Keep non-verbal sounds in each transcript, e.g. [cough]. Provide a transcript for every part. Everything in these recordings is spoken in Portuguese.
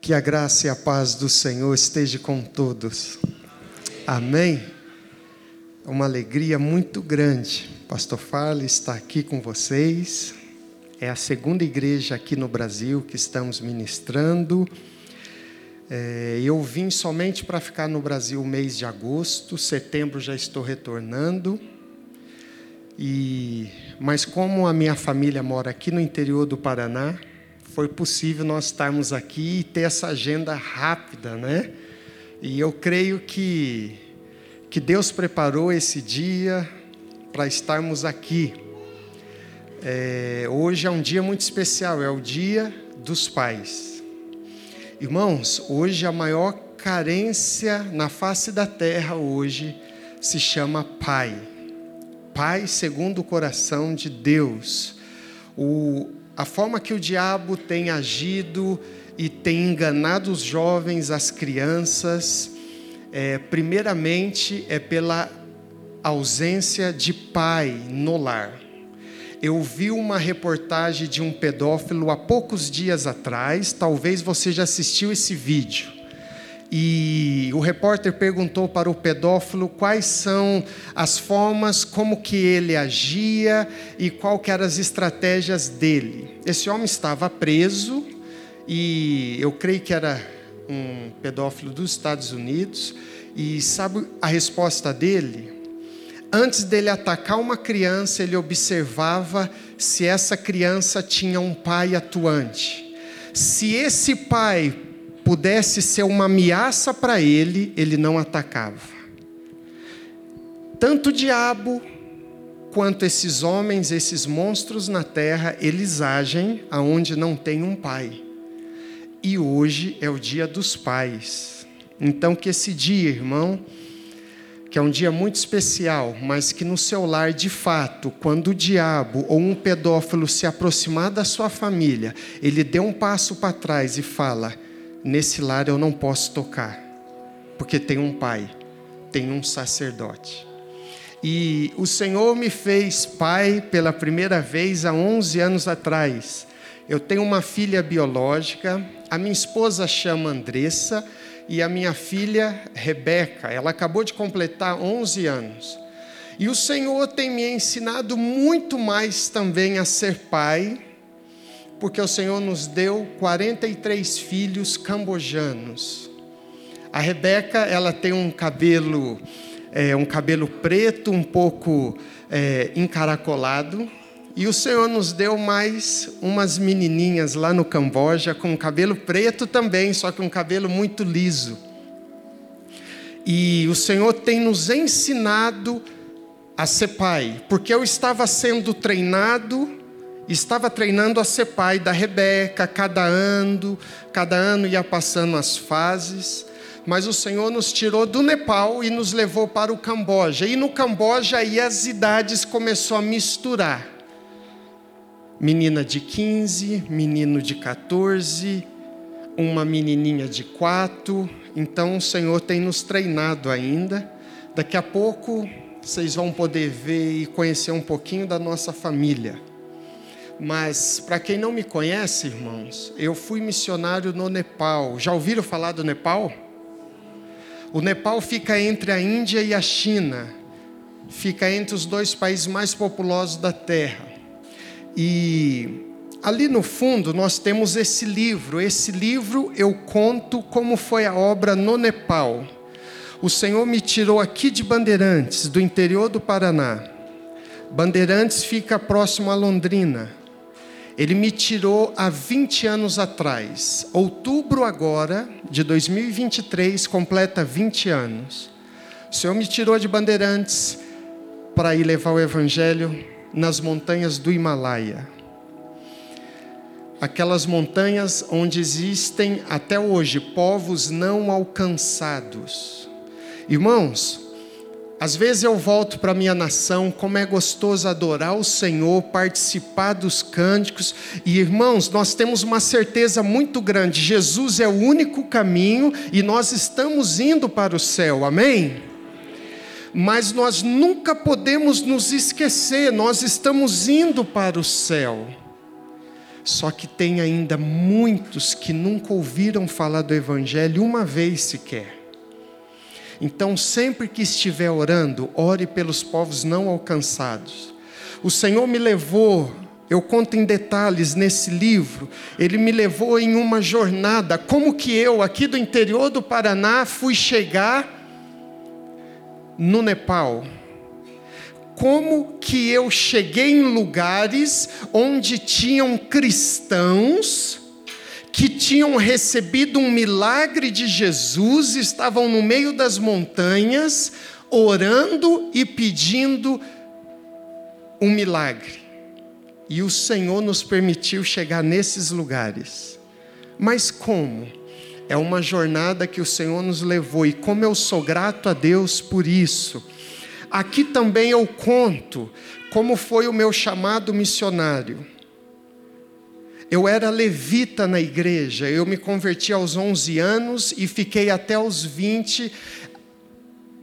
Que a graça e a paz do Senhor esteja com todos. Amém. É uma alegria muito grande. Pastor Farley está aqui com vocês. É a segunda igreja aqui no Brasil que estamos ministrando. É, eu vim somente para ficar no Brasil o mês de agosto. Setembro já estou retornando. E, mas como a minha família mora aqui no interior do Paraná, foi possível nós estarmos aqui e ter essa agenda rápida, né? E eu creio que, que Deus preparou esse dia para estarmos aqui. É, hoje é um dia muito especial, é o dia dos pais. Irmãos, hoje a maior carência na face da terra hoje se chama pai. Pai segundo o coração de Deus. O, a forma que o diabo tem agido e tem enganado os jovens, as crianças, é, primeiramente é pela ausência de pai no lar. Eu vi uma reportagem de um pedófilo há poucos dias atrás, talvez você já assistiu esse vídeo. E o repórter perguntou para o pedófilo quais são as formas como que ele agia e qual eram as estratégias dele. Esse homem estava preso e eu creio que era um pedófilo dos Estados Unidos e sabe a resposta dele? Antes dele atacar uma criança, ele observava se essa criança tinha um pai atuante. Se esse pai pudesse ser uma ameaça para ele, ele não atacava. Tanto o diabo quanto esses homens, esses monstros na terra, eles agem aonde não tem um pai. E hoje é o dia dos pais. Então que esse dia, irmão, que é um dia muito especial, mas que no seu lar, de fato, quando o diabo ou um pedófilo se aproximar da sua família, ele dê um passo para trás e fala: nesse lar eu não posso tocar, porque tem um pai, tem um sacerdote. E o Senhor me fez pai pela primeira vez há 11 anos atrás. Eu tenho uma filha biológica, a minha esposa chama Andressa e a minha filha Rebeca, ela acabou de completar 11 anos. E o Senhor tem me ensinado muito mais também a ser pai porque o Senhor nos deu 43 filhos cambojanos. A Rebeca, ela tem um cabelo, é, um cabelo preto, um pouco é, encaracolado. E o Senhor nos deu mais umas menininhas lá no Camboja com cabelo preto também, só que um cabelo muito liso. E o Senhor tem nos ensinado a ser pai, porque eu estava sendo treinado estava treinando a ser pai da Rebeca, cada ano, cada ano ia passando as fases, mas o Senhor nos tirou do Nepal e nos levou para o Camboja. E no Camboja aí as idades começou a misturar. Menina de 15, menino de 14, uma menininha de 4. Então o Senhor tem nos treinado ainda. Daqui a pouco vocês vão poder ver e conhecer um pouquinho da nossa família. Mas, para quem não me conhece, irmãos, eu fui missionário no Nepal. Já ouviram falar do Nepal? O Nepal fica entre a Índia e a China, fica entre os dois países mais populosos da Terra. E ali no fundo nós temos esse livro. Esse livro eu conto como foi a obra no Nepal. O Senhor me tirou aqui de Bandeirantes, do interior do Paraná. Bandeirantes fica próximo a Londrina. Ele me tirou há 20 anos atrás. Outubro agora, de 2023, completa 20 anos. O Senhor me tirou de Bandeirantes para ir levar o Evangelho nas montanhas do Himalaia. Aquelas montanhas onde existem até hoje povos não alcançados. Irmãos, às vezes eu volto para minha nação, como é gostoso adorar o Senhor, participar dos cânticos. E irmãos, nós temos uma certeza muito grande: Jesus é o único caminho e nós estamos indo para o céu. Amém? Mas nós nunca podemos nos esquecer, nós estamos indo para o céu. Só que tem ainda muitos que nunca ouviram falar do Evangelho uma vez sequer. Então, sempre que estiver orando, ore pelos povos não alcançados. O Senhor me levou, eu conto em detalhes nesse livro, ele me levou em uma jornada, como que eu, aqui do interior do Paraná, fui chegar no Nepal como que eu cheguei em lugares onde tinham cristãos que tinham recebido um milagre de Jesus, estavam no meio das montanhas, orando e pedindo um milagre. E o Senhor nos permitiu chegar nesses lugares. Mas como? É uma jornada que o Senhor nos levou, e como eu sou grato a Deus por isso Aqui também eu conto como foi o meu chamado missionário. Eu era levita na igreja, eu me converti aos 11 anos e fiquei até os 20,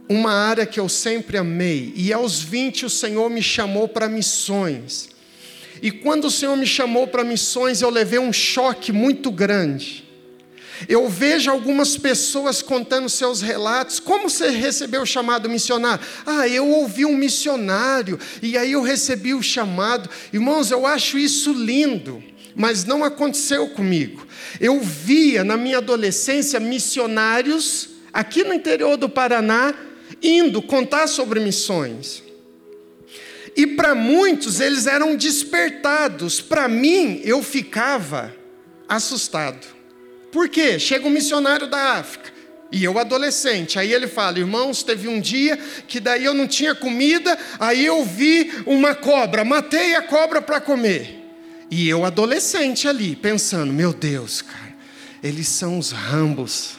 uma área que eu sempre amei. E aos 20 o Senhor me chamou para missões. E quando o Senhor me chamou para missões, eu levei um choque muito grande. Eu vejo algumas pessoas contando seus relatos. Como você recebeu o chamado missionário? Ah, eu ouvi um missionário e aí eu recebi o chamado. Irmãos, eu acho isso lindo, mas não aconteceu comigo. Eu via na minha adolescência missionários aqui no interior do Paraná indo contar sobre missões. E para muitos eles eram despertados. Para mim, eu ficava assustado. Por quê? Chega um missionário da África. E eu adolescente, aí ele fala, irmãos, teve um dia que daí eu não tinha comida, aí eu vi uma cobra, matei a cobra para comer. E eu adolescente ali, pensando, meu Deus, cara, eles são os rambos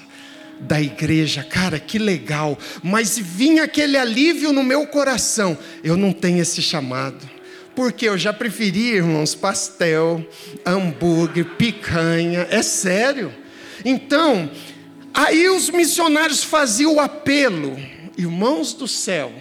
da igreja, cara, que legal. Mas vinha aquele alívio no meu coração, eu não tenho esse chamado. Porque eu já preferi, irmãos, pastel, hambúrguer, picanha, é sério. Então, aí os missionários faziam o apelo, irmãos do céu.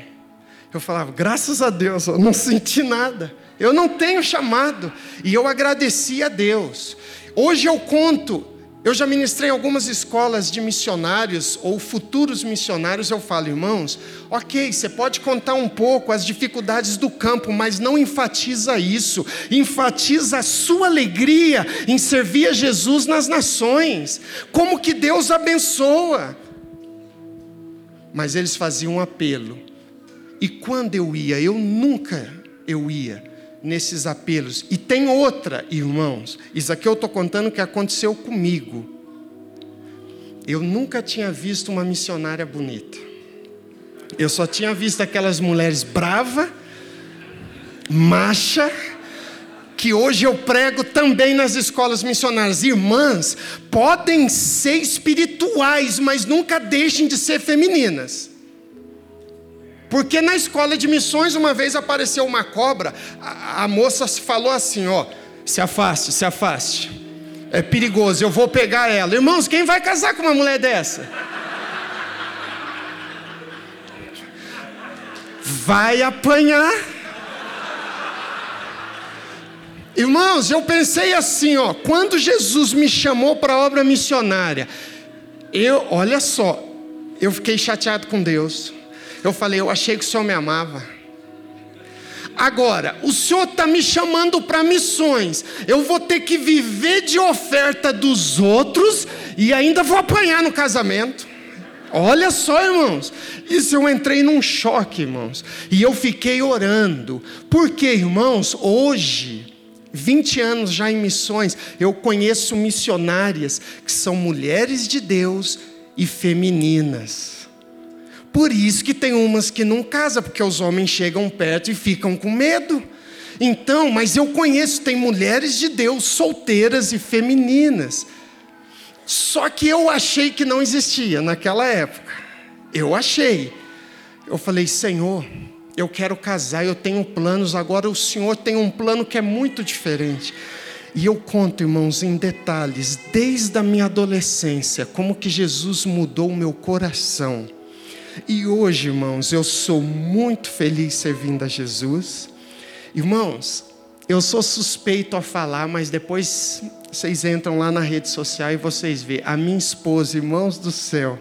Eu falava, graças a Deus, eu não senti nada. Eu não tenho chamado. E eu agradeci a Deus. Hoje eu conto eu já ministrei em algumas escolas de missionários ou futuros missionários. Eu falo, irmãos, ok, você pode contar um pouco as dificuldades do campo, mas não enfatiza isso. Enfatiza a sua alegria em servir a Jesus nas nações. Como que Deus abençoa. Mas eles faziam um apelo. E quando eu ia, eu nunca eu ia nesses apelos. E tem outra, irmãos. Isso aqui eu estou contando que aconteceu comigo. Eu nunca tinha visto uma missionária bonita. Eu só tinha visto aquelas mulheres brava, macha, que hoje eu prego também nas escolas missionárias. Irmãs, podem ser espirituais, mas nunca deixem de ser femininas. Porque na escola de missões, uma vez apareceu uma cobra, a, a moça falou assim: ó, se afaste, se afaste. É perigoso, eu vou pegar ela. Irmãos, quem vai casar com uma mulher dessa? Vai apanhar. Irmãos, eu pensei assim, ó, quando Jesus me chamou para a obra missionária, eu, olha só, eu fiquei chateado com Deus. Eu falei, eu achei que o Senhor me amava. Agora, o Senhor está me chamando para missões. Eu vou ter que viver de oferta dos outros e ainda vou apanhar no casamento. Olha só, irmãos. Isso eu entrei num choque, irmãos. E eu fiquei orando. Porque, irmãos, hoje, 20 anos já em missões, eu conheço missionárias que são mulheres de Deus e femininas. Por isso que tem umas que não casam, porque os homens chegam perto e ficam com medo. Então, mas eu conheço, tem mulheres de Deus solteiras e femininas. Só que eu achei que não existia naquela época. Eu achei. Eu falei, Senhor, eu quero casar, eu tenho planos, agora o Senhor tem um plano que é muito diferente. E eu conto, irmãos, em detalhes, desde a minha adolescência, como que Jesus mudou o meu coração e hoje, irmãos, eu sou muito feliz servindo a Jesus. Irmãos, Eu sou suspeito a falar, mas depois vocês entram lá na rede social e vocês vê a minha esposa, irmãos do céu.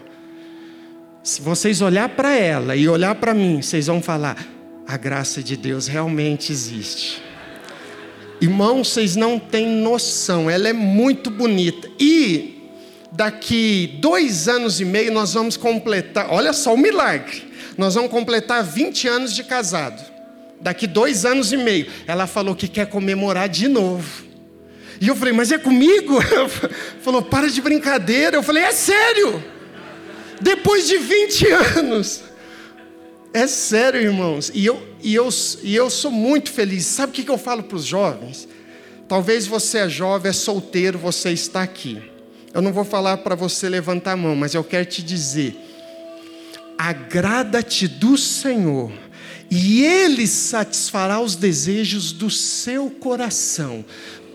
Se vocês olhar para ela e olhar para mim, vocês vão falar: a graça de Deus realmente existe. Irmãos, vocês não têm noção, ela é muito bonita. E daqui dois anos e meio nós vamos completar, olha só o milagre, nós vamos completar 20 anos de casado. Daqui dois anos e meio. Ela falou que quer comemorar de novo. E eu falei, mas é comigo? [laughs] Falou, para de brincadeira. Eu falei, é sério. Depois de 20 anos. É sério, irmãos. E eu, e eu, e eu sou muito feliz. Sabe o que eu falo para os jovens? Talvez você é jovem, é solteiro, você está aqui. Eu não vou falar para você levantar a mão, mas eu quero te dizer: agrada-te do Senhor, e Ele satisfará os desejos do seu coração.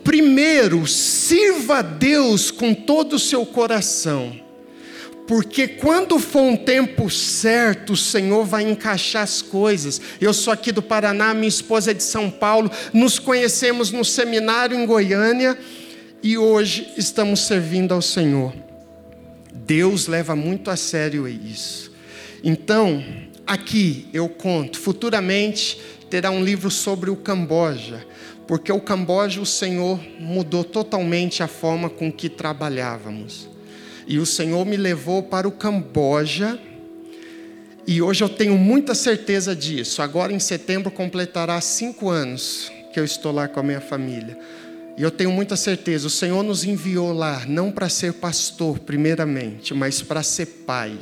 Primeiro, sirva a Deus com todo o seu coração. Porque quando for um tempo certo, o Senhor vai encaixar as coisas. Eu sou aqui do Paraná, minha esposa é de São Paulo. Nos conhecemos no seminário em Goiânia e hoje estamos servindo ao Senhor. Deus leva muito a sério isso. Então, aqui eu conto, futuramente terá um livro sobre o Camboja, porque o Camboja o Senhor mudou totalmente a forma com que trabalhávamos. E o Senhor me levou para o Camboja. E hoje eu tenho muita certeza disso. Agora em setembro completará cinco anos que eu estou lá com a minha família. E eu tenho muita certeza, o Senhor nos enviou lá não para ser pastor, primeiramente, mas para ser pai.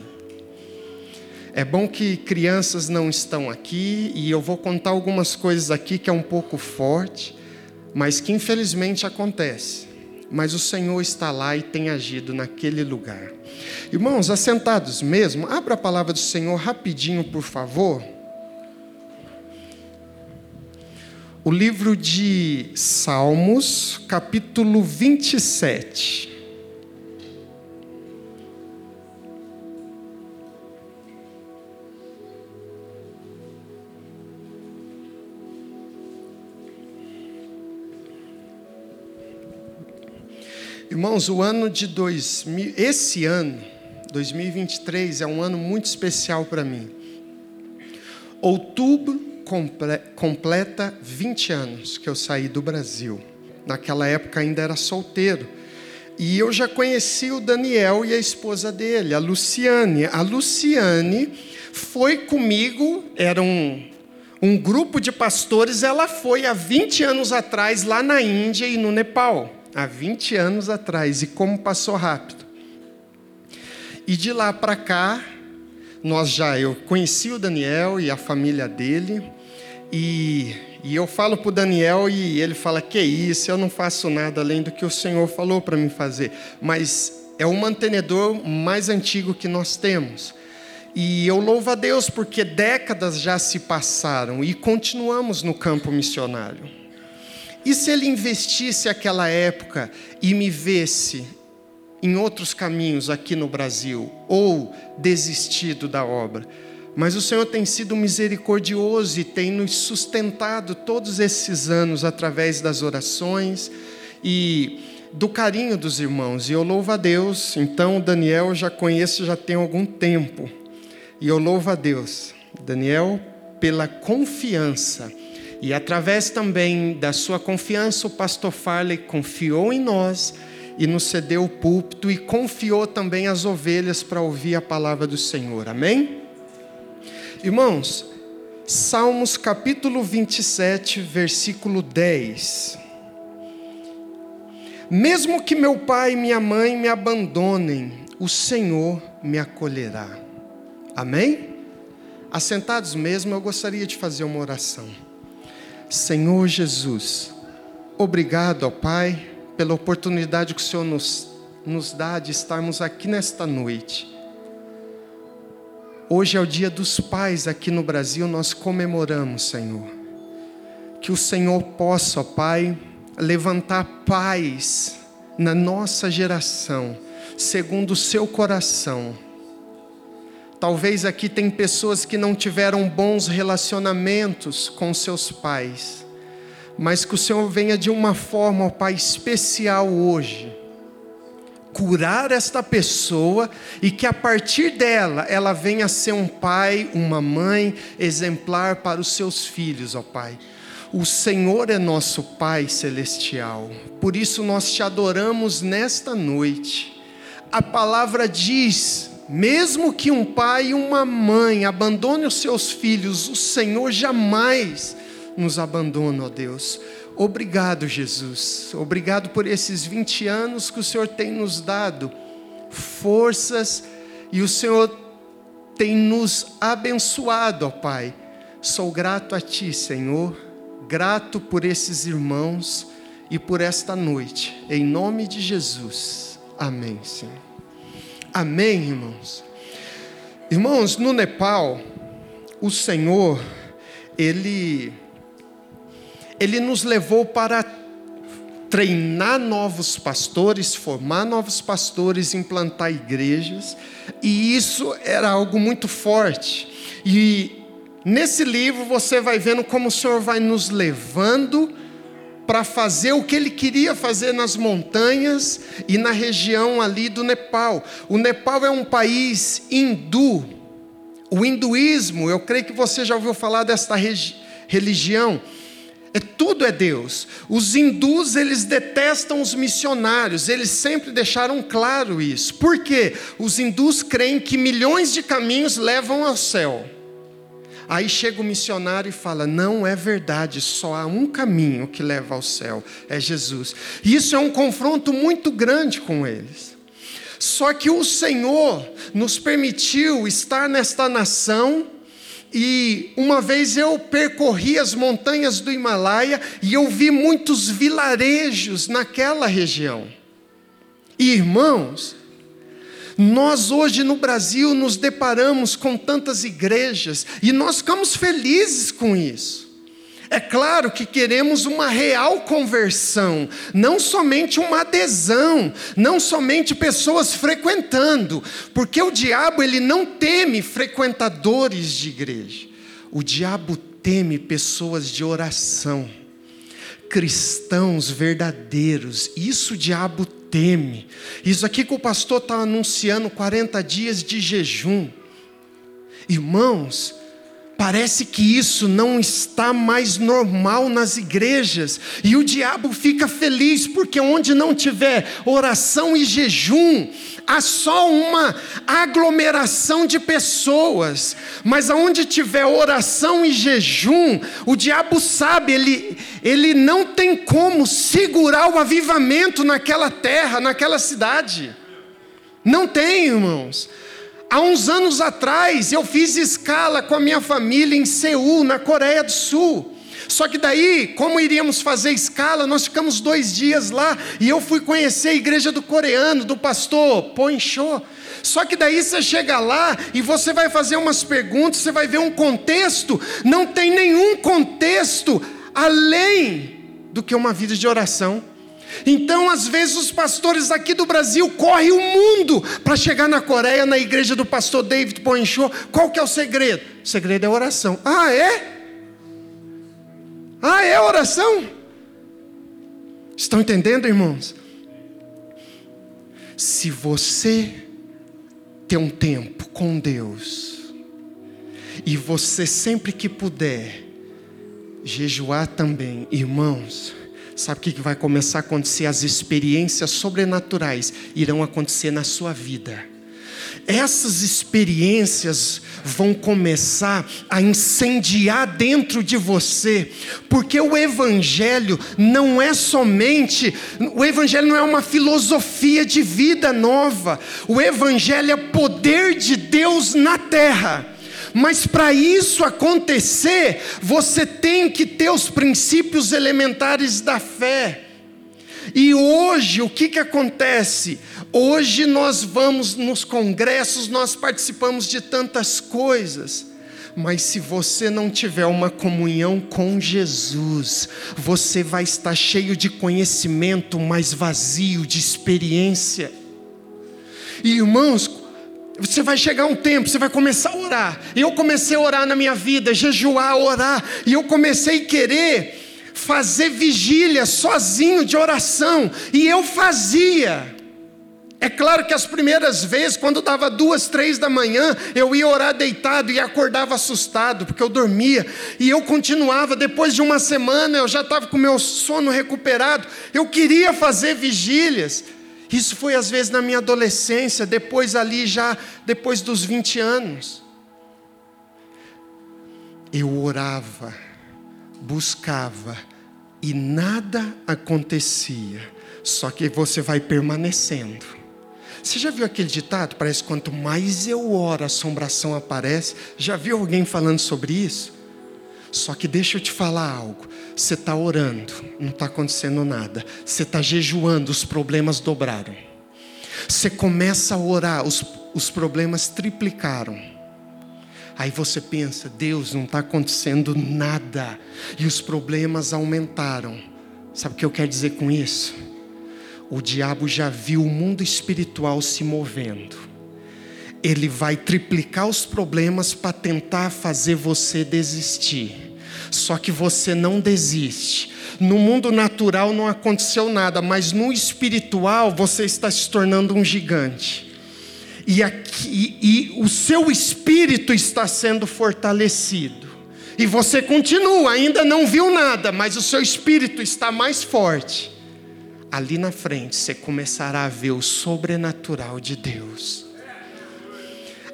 É bom que crianças não estão aqui e eu vou contar algumas coisas aqui que é um pouco forte, mas que infelizmente acontece mas o Senhor está lá e tem agido naquele lugar. Irmãos, assentados mesmo, abra a palavra do Senhor rapidinho, por favor. O livro de Salmos, capítulo 27. Irmãos, o ano de 2000, esse ano, 2023, é um ano muito especial para mim. Outubro comple, completa 20 anos que eu saí do Brasil. Naquela época ainda era solteiro. E eu já conheci o Daniel e a esposa dele, a Luciane. A Luciane foi comigo, era um, um grupo de pastores, ela foi há 20 anos atrás lá na Índia e no Nepal há 20 anos atrás, e como passou rápido. E de lá para cá, nós já, eu conheci o Daniel e a família dele, e, e eu falo para o Daniel e ele fala: Que isso, eu não faço nada além do que o Senhor falou para mim fazer. Mas é o mantenedor mais antigo que nós temos. E eu louvo a Deus porque décadas já se passaram e continuamos no campo missionário. E se ele investisse aquela época e me vesse em outros caminhos aqui no Brasil, ou desistido da obra? Mas o Senhor tem sido misericordioso e tem nos sustentado todos esses anos através das orações e do carinho dos irmãos. E eu louvo a Deus. Então, Daniel eu já conheço já tem algum tempo. E eu louvo a Deus, Daniel, pela confiança e através também da sua confiança, o pastor Farley confiou em nós e nos cedeu o púlpito e confiou também as ovelhas para ouvir a palavra do Senhor. Amém? Irmãos, Salmos capítulo 27, versículo 10. Mesmo que meu pai e minha mãe me abandonem, o Senhor me acolherá. Amém? Assentados mesmo, eu gostaria de fazer uma oração. Senhor Jesus, obrigado, ó Pai, pela oportunidade que o Senhor nos, nos dá de estarmos aqui nesta noite. Hoje é o dia dos pais aqui no Brasil, nós comemoramos, Senhor. Que o Senhor possa, ó Pai, levantar pais na nossa geração, segundo o seu coração Talvez aqui tem pessoas que não tiveram bons relacionamentos com seus pais, mas que o Senhor venha de uma forma, ó Pai, especial hoje. Curar esta pessoa e que a partir dela ela venha a ser um pai, uma mãe exemplar para os seus filhos, ó Pai. O Senhor é nosso Pai celestial, por isso nós te adoramos nesta noite. A palavra diz mesmo que um pai e uma mãe abandone os seus filhos, o Senhor jamais nos abandona, ó Deus. Obrigado, Jesus. Obrigado por esses 20 anos que o Senhor tem nos dado, forças, e o Senhor tem nos abençoado, ó Pai. Sou grato a Ti, Senhor, grato por esses irmãos e por esta noite, em nome de Jesus. Amém, Senhor. Amém, irmãos? Irmãos, no Nepal, o Senhor, Ele, Ele nos levou para treinar novos pastores, formar novos pastores, implantar igrejas, e isso era algo muito forte. E nesse livro você vai vendo como o Senhor vai nos levando para fazer o que ele queria fazer nas montanhas e na região ali do Nepal. O Nepal é um país hindu. O hinduísmo, eu creio que você já ouviu falar desta religião. É tudo é Deus. Os hindus, eles detestam os missionários, eles sempre deixaram claro isso. Por quê? Os hindus creem que milhões de caminhos levam ao céu. Aí chega o missionário e fala: Não é verdade, só há um caminho que leva ao céu, é Jesus. E isso é um confronto muito grande com eles. Só que o Senhor nos permitiu estar nesta nação. E uma vez eu percorri as montanhas do Himalaia e eu vi muitos vilarejos naquela região. E irmãos, nós hoje no Brasil nos deparamos com tantas igrejas e nós ficamos felizes com isso. É claro que queremos uma real conversão, não somente uma adesão, não somente pessoas frequentando, porque o diabo ele não teme frequentadores de igreja. O diabo teme pessoas de oração, cristãos verdadeiros. Isso o diabo teme. Isso aqui que o pastor está anunciando 40 dias de jejum. Irmãos, Parece que isso não está mais normal nas igrejas, e o diabo fica feliz, porque onde não tiver oração e jejum, há só uma aglomeração de pessoas, mas aonde tiver oração e jejum, o diabo sabe, ele, ele não tem como segurar o avivamento naquela terra, naquela cidade. Não tem, irmãos. Há uns anos atrás, eu fiz escala com a minha família em Seul, na Coreia do Sul. Só que daí, como iríamos fazer escala, nós ficamos dois dias lá e eu fui conhecer a igreja do coreano, do pastor Poncho. Só que daí você chega lá e você vai fazer umas perguntas, você vai ver um contexto, não tem nenhum contexto além do que uma vida de oração. Então, às vezes, os pastores aqui do Brasil correm o mundo para chegar na Coreia, na igreja do pastor David Poinchô. Qual que é o segredo? O segredo é oração. Ah, é? Ah, é oração? Estão entendendo, irmãos? Se você tem um tempo com Deus, e você sempre que puder, jejuar também, irmãos, Sabe o que vai começar a acontecer? As experiências sobrenaturais irão acontecer na sua vida. Essas experiências vão começar a incendiar dentro de você, porque o Evangelho não é somente, o Evangelho não é uma filosofia de vida nova, o Evangelho é poder de Deus na terra. Mas para isso acontecer, você tem que ter os princípios elementares da fé. E hoje, o que, que acontece? Hoje nós vamos nos congressos, nós participamos de tantas coisas. Mas se você não tiver uma comunhão com Jesus, você vai estar cheio de conhecimento, mas vazio de experiência. E irmãos, você vai chegar um tempo, você vai começar a orar. E eu comecei a orar na minha vida, jejuar, orar. E eu comecei a querer fazer vigília sozinho de oração, e eu fazia. É claro que as primeiras vezes, quando dava duas, três da manhã, eu ia orar deitado e acordava assustado, porque eu dormia, e eu continuava. Depois de uma semana, eu já estava com meu sono recuperado, eu queria fazer vigílias. Isso foi às vezes na minha adolescência, depois ali já, depois dos 20 anos. Eu orava, buscava, e nada acontecia, só que você vai permanecendo você já viu aquele ditado? Parece quanto mais eu oro, a assombração aparece. Já viu alguém falando sobre isso? Só que deixa eu te falar algo. Você está orando, não está acontecendo nada. Você está jejuando, os problemas dobraram. Você começa a orar, os, os problemas triplicaram. Aí você pensa, Deus, não está acontecendo nada. E os problemas aumentaram. Sabe o que eu quero dizer com isso? o diabo já viu o mundo espiritual se movendo. Ele vai triplicar os problemas para tentar fazer você desistir. Só que você não desiste. No mundo natural não aconteceu nada, mas no espiritual você está se tornando um gigante. E, aqui, e, o seu espírito está sendo fortalecido. E você continua, ainda não viu nada, mas o seu espírito está mais forte ali na frente você começará a ver o sobrenatural de Deus.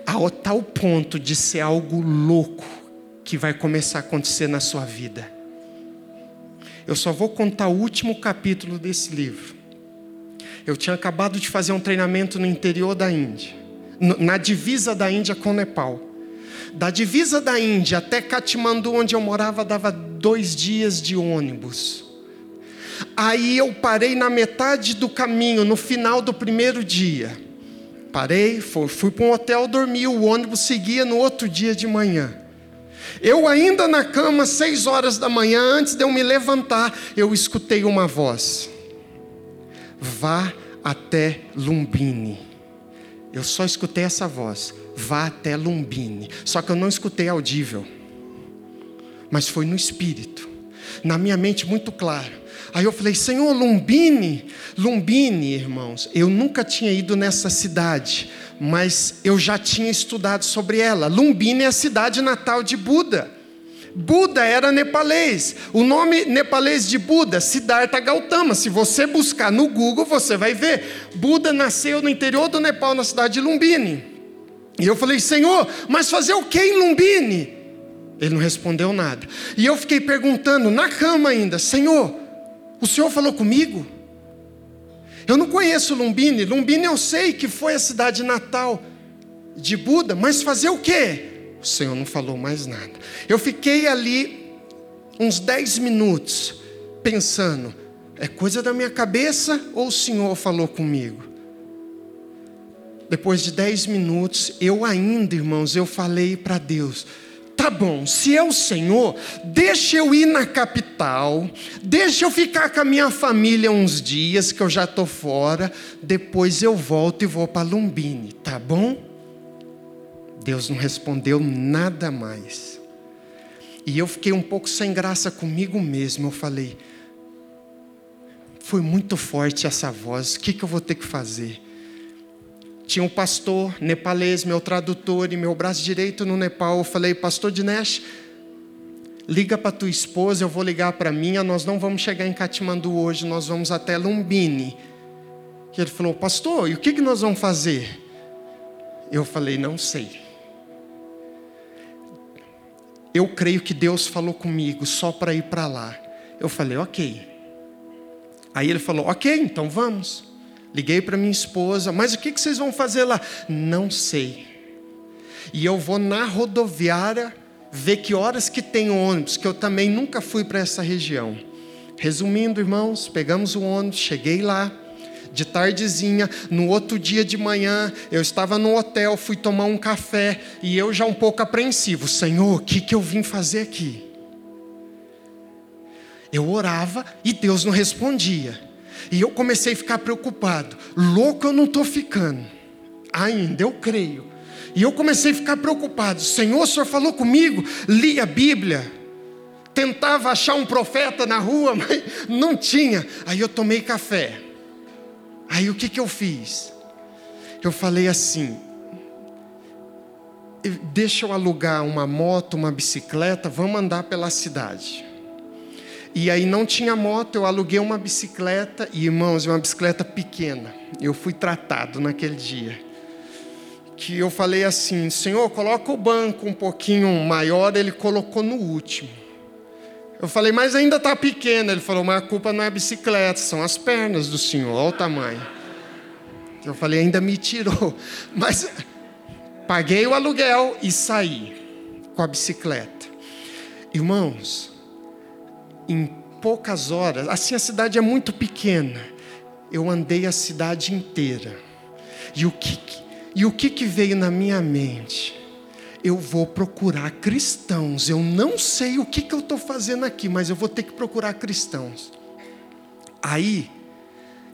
Ao tal ponto de ser algo louco que vai começar a acontecer na sua vida. Eu só vou contar o último capítulo desse livro. Eu tinha acabado de fazer um treinamento no interior da Índia, na divisa da Índia com o Nepal. Da divisa da Índia até Katmandu, onde eu morava, dava dois dias de ônibus. Aí eu parei na metade do caminho, no final do primeiro dia. Parei, fui, fui para um hotel dormir, o ônibus seguia no outro dia de manhã. Eu ainda na cama, seis horas da manhã, antes de eu me levantar, eu escutei uma voz. Vá até Lumbini. Eu só escutei essa voz. Vá até Lumbini. Só que eu não escutei audível. Mas foi no espírito. Na minha mente muito claro. Aí eu falei, Senhor, Lumbini, Lumbini, irmãos, eu nunca tinha ido nessa cidade, mas eu já tinha estudado sobre ela. Lumbini é a cidade natal de Buda. Buda era nepalês. O nome nepalês de Buda, Siddhartha Gautama. Se você buscar no Google, você vai ver. Buda nasceu no interior do Nepal, na cidade de Lumbini. E eu falei, Senhor, mas fazer o que em Lumbini? Ele não respondeu nada. E eu fiquei perguntando, na cama ainda, Senhor, o Senhor falou comigo? Eu não conheço Lumbini. Lumbini eu sei que foi a cidade natal de Buda, mas fazer o quê? O Senhor não falou mais nada. Eu fiquei ali uns dez minutos pensando: é coisa da minha cabeça ou o Senhor falou comigo? Depois de dez minutos, eu ainda, irmãos, eu falei para Deus: tá bom, se é o Senhor, deixa eu ir na capital, deixa eu ficar com a minha família uns dias, que eu já estou fora, depois eu volto e vou para Lumbini, tá bom? Deus não respondeu nada mais. E eu fiquei um pouco sem graça comigo mesmo. Eu falei, foi muito forte essa voz, o que, que eu vou ter que fazer? Tinha um pastor nepalês, meu tradutor, e meu braço direito no Nepal. Eu falei, pastor Dinesh, liga para tua esposa, eu vou ligar para minha, nós não vamos chegar em Katmandu hoje, nós vamos até Lumbini. E ele falou, pastor, e o que, que nós vamos fazer? Eu falei, não sei. Eu creio que Deus falou comigo só para ir para lá. Eu falei, ok. Aí ele falou, ok, então vamos. Liguei para minha esposa, mas o que vocês vão fazer lá? Não sei. E eu vou na rodoviária ver que horas que tem ônibus, que eu também nunca fui para essa região. Resumindo, irmãos, pegamos o ônibus, cheguei lá, de tardezinha, no outro dia de manhã, eu estava no hotel, fui tomar um café, e eu já um pouco apreensivo, Senhor, o que, que eu vim fazer aqui? Eu orava e Deus não respondia. E eu comecei a ficar preocupado. Louco eu não estou ficando. Ainda, eu creio. E eu comecei a ficar preocupado. Senhor, o Senhor falou comigo. Li a Bíblia. tentava achar um profeta na rua, [laughs] mas não tinha. Aí eu tomei café. Aí o que, que eu fiz? Eu falei assim: deixa eu alugar uma moto, uma bicicleta, vamos andar pela cidade. E aí não tinha moto, eu aluguei uma bicicleta, e irmãos, uma bicicleta pequena. Eu fui tratado naquele dia. Que eu falei assim: Senhor, coloca o banco um pouquinho maior, ele colocou no último. Eu falei, mas ainda está pequeno. Ele falou, mas a culpa não é a bicicleta, são as pernas do senhor, olha o tamanho. Eu falei, ainda me tirou. [laughs] Mas paguei o aluguel e saí com a bicicleta. Irmãos, em poucas horas, assim a cidade é muito pequena, eu andei a cidade inteira. E o que, e o que, que veio na minha mente? Eu vou procurar cristãos. Eu não sei o que, que eu estou fazendo aqui, mas eu vou ter que procurar cristãos. Aí,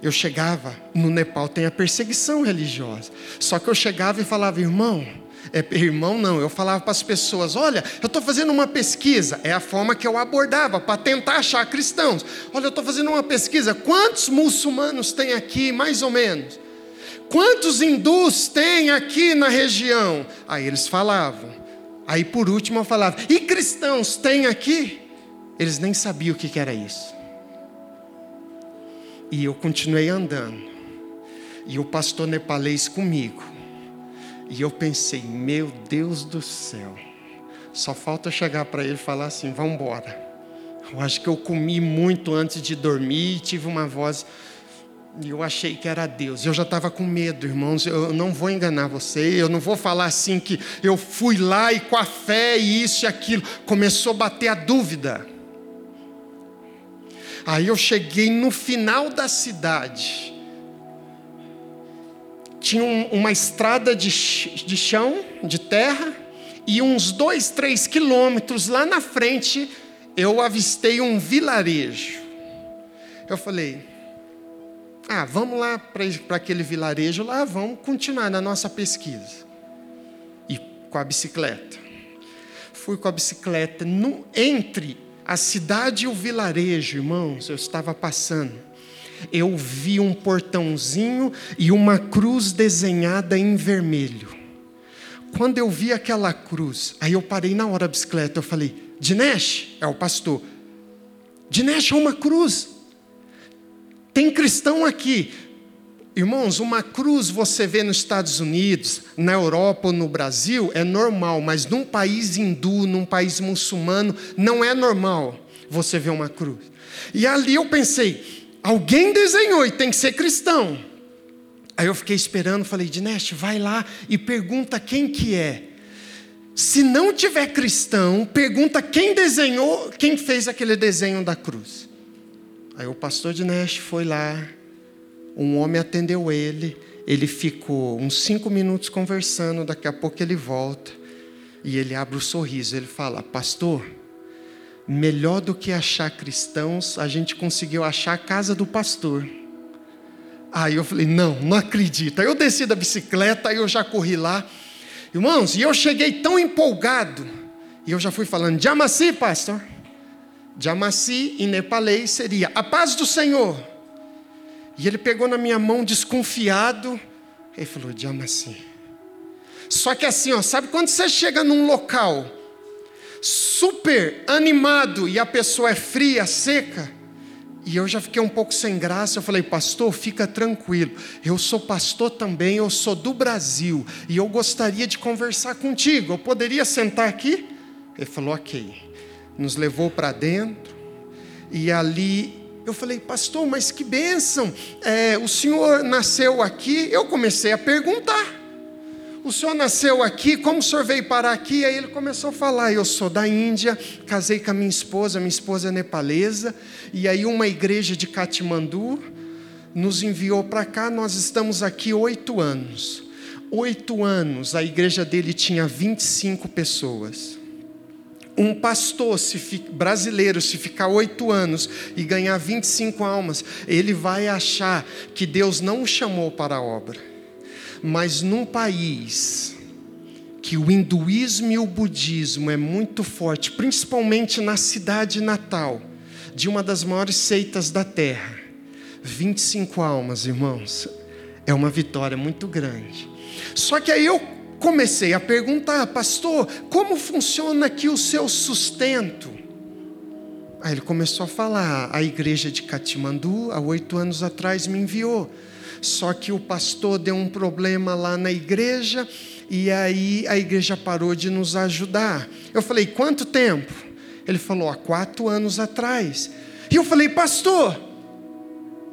eu chegava, no Nepal tem a perseguição religiosa. Só que eu chegava e falava, irmão, é, irmão não, eu falava para as pessoas: olha, eu estou fazendo uma pesquisa, é a forma que eu abordava para tentar achar cristãos. Olha, eu estou fazendo uma pesquisa, quantos muçulmanos tem aqui, mais ou menos? Quantos hindus tem aqui na região? Aí eles falavam. Aí por último eu falava: e cristãos tem aqui? Eles nem sabiam o que era isso. E eu continuei andando. E o pastor nepalês comigo. E eu pensei, meu Deus do céu, só falta chegar para ele e falar assim: vamos embora. Eu acho que eu comi muito antes de dormir, tive uma voz, e eu achei que era Deus. Eu já estava com medo, irmãos. Eu não vou enganar você, eu não vou falar assim que eu fui lá e com a fé e isso e aquilo. Começou a bater a dúvida. Aí eu cheguei no final da cidade tinha uma estrada de, de chão, de terra, e uns dois, três quilômetros lá na frente, eu avistei um vilarejo. Eu falei, ah, vamos lá para aquele vilarejo lá, vamos continuar na nossa pesquisa. E com a bicicleta. Fui com a bicicleta no, entre a cidade e o vilarejo, irmãos, eu estava passando eu vi um portãozinho e uma cruz desenhada em vermelho. Quando eu vi aquela cruz, aí eu parei na hora da bicicleta, eu falei: Dinesh, é o pastor, Dinesh é uma cruz. Tem cristão aqui. Irmãos, uma cruz você vê nos Estados Unidos, na Europa ou no Brasil é normal, mas num país hindu, num país muçulmano, não é normal você ver uma cruz. E ali eu pensei, Alguém desenhou e tem que ser cristão. Aí eu fiquei esperando, falei, Dinesh, vai lá e pergunta quem que é. Se não tiver cristão, pergunta quem desenhou, quem fez aquele desenho da cruz. Aí o pastor Dinesh foi lá, um homem atendeu ele, ele ficou uns cinco minutos conversando, daqui a pouco ele volta e ele abre o sorriso, ele fala, pastor, melhor do que achar cristãos, a gente conseguiu achar a casa do pastor. Aí eu falei: não, não acredito. Aí eu desci da bicicleta, aí eu já corri lá. Irmãos, e eu cheguei tão empolgado, e eu já fui falando: Jamassi, pastor. Jamassi em nepalês seria a paz do Senhor. E ele pegou na minha mão desconfiado, e falou: Jamassi. Só que assim, ó, sabe quando você chega num local super animado e a pessoa é fria, seca. E eu já fiquei um pouco sem graça. Eu falei, pastor, fica tranquilo. Eu sou pastor também, eu sou do Brasil. E eu gostaria de conversar contigo. Eu poderia sentar aqui? Ele falou, ok. Nos levou para dentro. E ali eu falei, pastor, mas que bênção. É, o senhor nasceu aqui? Eu comecei a perguntar o senhor nasceu aqui, como o senhor veio parar aqui? Aí ele começou a falar: eu sou da Índia, casei com a minha esposa, minha esposa é nepalesa, e aí uma igreja de Katmandu nos enviou para cá, nós estamos aqui oito anos. Oito anos, a igreja dele tinha 25 pessoas. Um pastor se brasileiro, se ficar oito anos e ganhar 25 almas, ele vai achar que Deus não o chamou para a obra mas num país que o hinduísmo e o budismo é muito forte, principalmente na cidade natal de uma das maiores seitas da terra. 25 almas, irmãos. É uma vitória muito grande. Só que aí eu comecei a perguntar, pastor, como funciona aqui o seu sustento? Aí ele começou a falar: a igreja de Katimandu, há oito anos atrás, me enviou. Só que o pastor deu um problema lá na igreja e aí a igreja parou de nos ajudar. Eu falei: quanto tempo? Ele falou: há quatro anos atrás. E eu falei: pastor,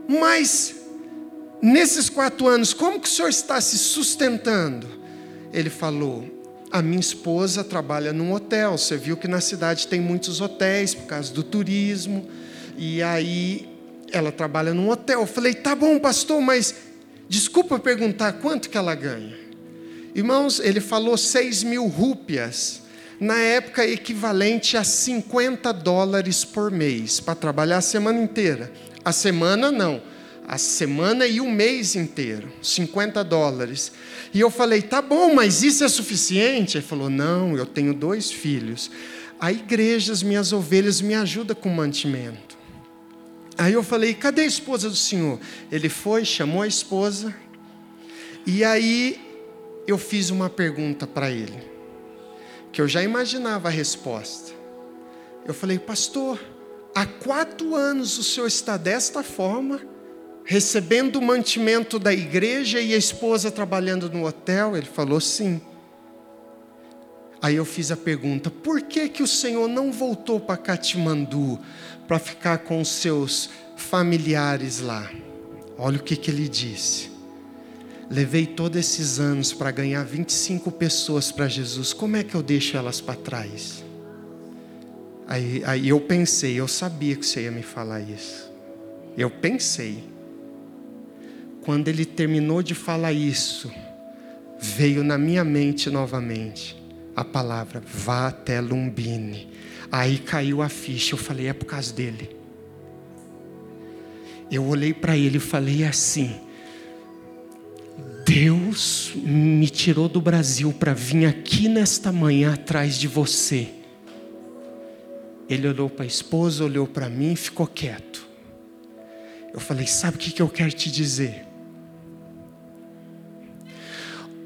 mas nesses quatro anos, como que o senhor está se sustentando? Ele falou: a minha esposa trabalha num hotel. Você viu que na cidade tem muitos hotéis por causa do turismo. E aí ela trabalha num hotel. Eu falei, tá bom, pastor, mas desculpa perguntar quanto que ela ganha. Irmãos, ele falou 6 mil rúpias, na época equivalente a 50 dólares por mês, para trabalhar a semana inteira. A semana não, a semana e o mês inteiro, 50 dólares. E eu falei, tá bom, mas isso é suficiente? Ele falou, não, eu tenho dois filhos. A igreja, as minhas ovelhas, me ajuda com mantimento. Aí eu falei, cadê a esposa do senhor? Ele foi, chamou a esposa, e aí eu fiz uma pergunta para ele, que eu já imaginava a resposta. Eu falei, pastor, há quatro anos o senhor está desta forma, recebendo o mantimento da igreja e a esposa trabalhando no hotel? Ele falou sim. Aí eu fiz a pergunta: por que, que o Senhor não voltou para Katmandu para ficar com os seus familiares lá? Olha o que, que ele disse. Levei todos esses anos para ganhar 25 pessoas para Jesus, como é que eu deixo elas para trás? Aí, aí eu pensei, eu sabia que você ia me falar isso. Eu pensei. Quando ele terminou de falar isso, veio na minha mente novamente a palavra vá até Lumbine. Aí caiu a ficha, eu falei, é por causa dele. Eu olhei para ele e falei assim: Deus me tirou do Brasil para vir aqui nesta manhã atrás de você. Ele olhou para a esposa, olhou para mim e ficou quieto. Eu falei: Sabe o que eu quero te dizer?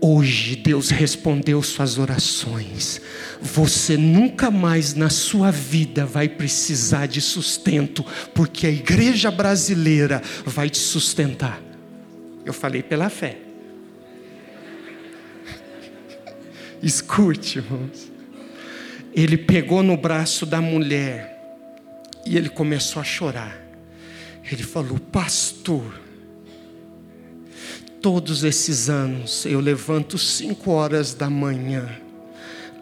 Hoje Deus respondeu suas orações. Você nunca mais na sua vida vai precisar de sustento, porque a igreja brasileira vai te sustentar. Eu falei pela fé. [laughs] Escute, irmãos. Ele pegou no braço da mulher e ele começou a chorar. Ele falou: Pastor, todos esses anos eu levanto cinco horas da manhã,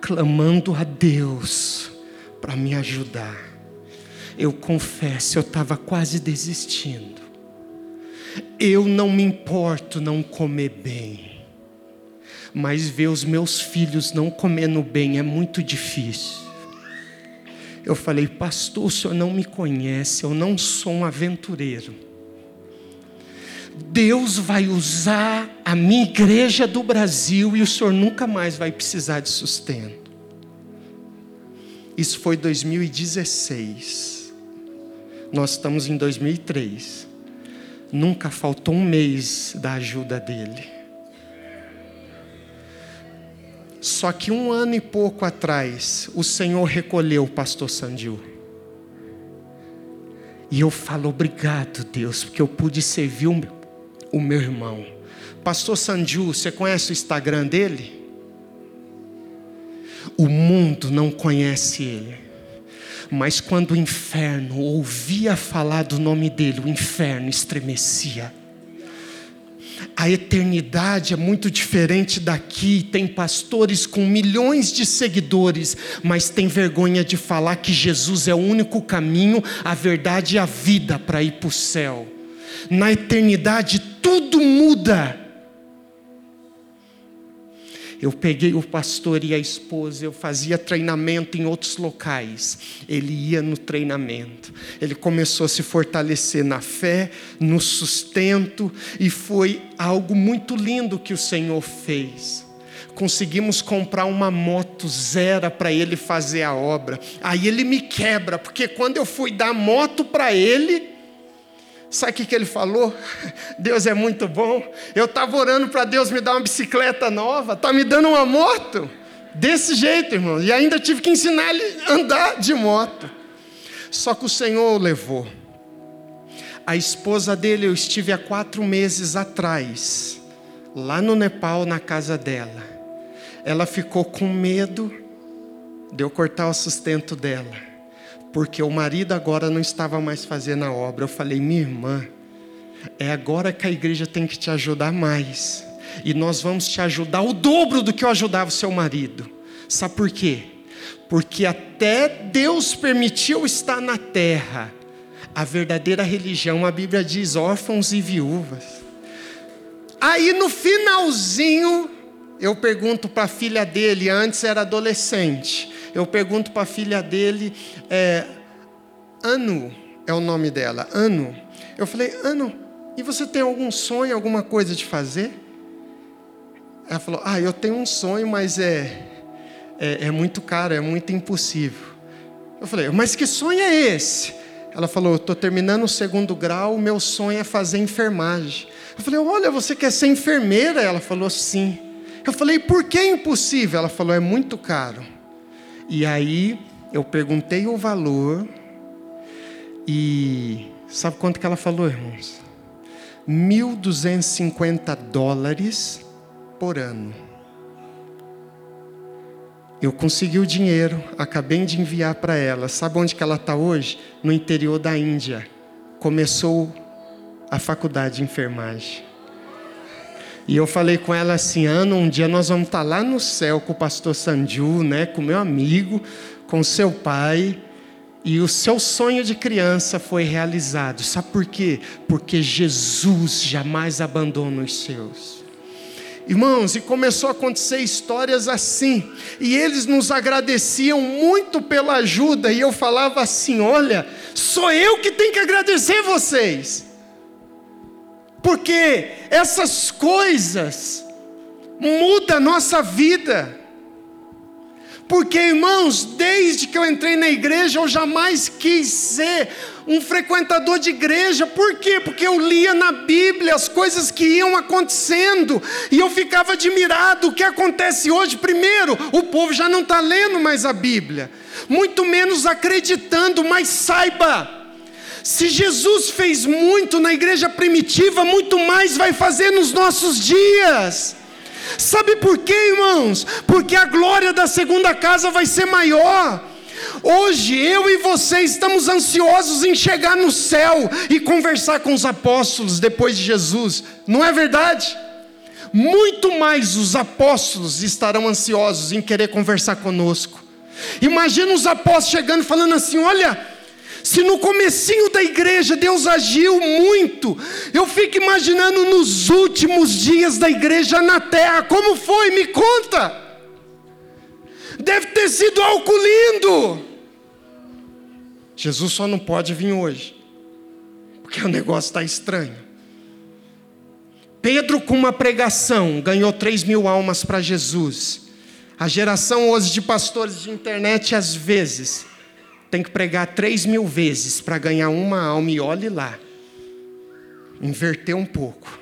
clamando a Deus para me ajudar. Eu confesso, eu estava quase desistindo. Eu não me importo não comer bem, mas ver os meus filhos não comendo bem é muito difícil. Eu falei, pastor, o senhor não me conhece, eu não sou um aventureiro Deus vai usar a minha igreja do Brasil e o senhor nunca mais vai precisar de sustento. Isso foi 2016. Nós estamos em 2003. Nunca faltou um mês da ajuda dele. Só que um ano e pouco atrás, o Senhor recolheu o pastor Sandil. E eu falo, obrigado, Deus, porque eu pude servir o meu o meu irmão. Pastor Sanju, você conhece o Instagram dele? O mundo não conhece ele. Mas quando o inferno ouvia falar do nome dele, o inferno estremecia. A eternidade é muito diferente daqui. Tem pastores com milhões de seguidores, mas tem vergonha de falar que Jesus é o único caminho, a verdade e a vida para ir para o céu. Na eternidade tudo muda. Eu peguei o pastor e a esposa, eu fazia treinamento em outros locais. Ele ia no treinamento. Ele começou a se fortalecer na fé, no sustento, e foi algo muito lindo que o Senhor fez. conseguimos comprar uma moto zero para ele fazer a obra. Aí ele me quebra, porque quando eu fui dar moto para ele, sabe o que, que ele falou? Deus é muito bom. Eu estava orando para Deus me dar uma bicicleta nova, tá me dando uma moto. Desse jeito, irmão. E ainda tive que ensinar ele a andar de moto. Só que o Senhor o levou. A esposa dele, eu estive há quatro meses atrás, lá no Nepal, na casa dela. Ela ficou com medo de eu cortar o sustento dela, porque o marido agora não estava mais fazendo a obra. Eu falei, minha irmã, é agora que a igreja tem que te ajudar mais, e nós vamos te ajudar o dobro do que eu ajudava o seu marido. Sabe por quê? Porque até Deus permitiu estar na terra a verdadeira religião, a Bíblia diz órfãos e viúvas. Aí no finalzinho, eu pergunto para a filha dele, antes era adolescente, eu pergunto para a filha dele, é, Anu é o nome dela, Anu. Eu falei, Anu, e você tem algum sonho, alguma coisa de fazer? Ela falou, ah, eu tenho um sonho, mas é, é, é muito caro, é muito impossível. Eu falei, mas que sonho é esse? Ela falou: estou terminando o segundo grau, meu sonho é fazer enfermagem. Eu falei: olha, você quer ser enfermeira? Ela falou: sim. Eu falei: por que é impossível? Ela falou: é muito caro. E aí eu perguntei o valor e sabe quanto que ela falou, irmãos? 1.250 dólares por ano. Eu consegui o dinheiro, acabei de enviar para ela. Sabe onde que ela está hoje? No interior da Índia. Começou a faculdade de enfermagem. E eu falei com ela assim, Ana, um dia nós vamos estar tá lá no céu com o pastor Sanju, né, com meu amigo, com seu pai, e o seu sonho de criança foi realizado. Sabe por quê? Porque Jesus jamais abandona os seus. Irmãos, e começou a acontecer histórias assim, e eles nos agradeciam muito pela ajuda, e eu falava assim: olha, sou eu que tenho que agradecer vocês, porque essas coisas mudam a nossa vida. Porque, irmãos, desde que eu entrei na igreja, eu jamais quis ser um frequentador de igreja. Por quê? Porque eu lia na Bíblia as coisas que iam acontecendo e eu ficava admirado. O que acontece hoje? Primeiro, o povo já não está lendo mais a Bíblia, muito menos acreditando, mas saiba. Se Jesus fez muito na igreja primitiva, muito mais vai fazer nos nossos dias. Sabe por quê, irmãos? Porque a glória da segunda casa vai ser maior. Hoje eu e você estamos ansiosos em chegar no céu e conversar com os apóstolos depois de Jesus, não é verdade? Muito mais os apóstolos estarão ansiosos em querer conversar conosco. Imagina os apóstolos chegando falando assim: olha, se no comecinho da igreja Deus agiu muito, eu fico imaginando nos últimos dias da igreja na terra, como foi? Me conta. Deve ter sido algo lindo. Jesus só não pode vir hoje, porque o negócio está estranho. Pedro, com uma pregação, ganhou 3 mil almas para Jesus. A geração hoje de pastores de internet, às vezes, tem que pregar 3 mil vezes para ganhar uma alma, e olhe lá. Inverter um pouco.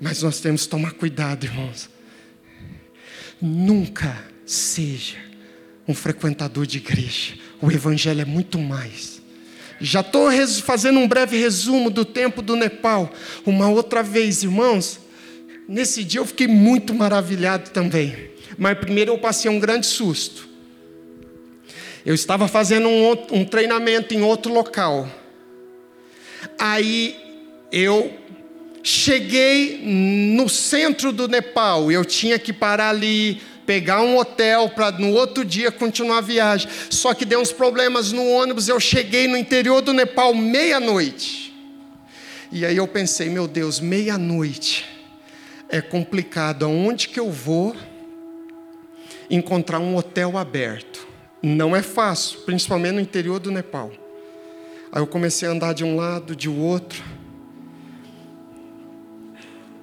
Mas nós temos que tomar cuidado, irmãos Nunca seja um frequentador de igreja. O Evangelho é muito mais. Já estou fazendo um breve resumo do tempo do Nepal. Uma outra vez, irmãos, nesse dia eu fiquei muito maravilhado também. Mas primeiro eu passei um grande susto. Eu estava fazendo um, um treinamento em outro local. Aí eu Cheguei no centro do Nepal, eu tinha que parar ali, pegar um hotel para no outro dia continuar a viagem. Só que deu uns problemas no ônibus, eu cheguei no interior do Nepal meia-noite. E aí eu pensei, meu Deus, meia-noite é complicado. Aonde que eu vou encontrar um hotel aberto? Não é fácil, principalmente no interior do Nepal. Aí eu comecei a andar de um lado, de outro.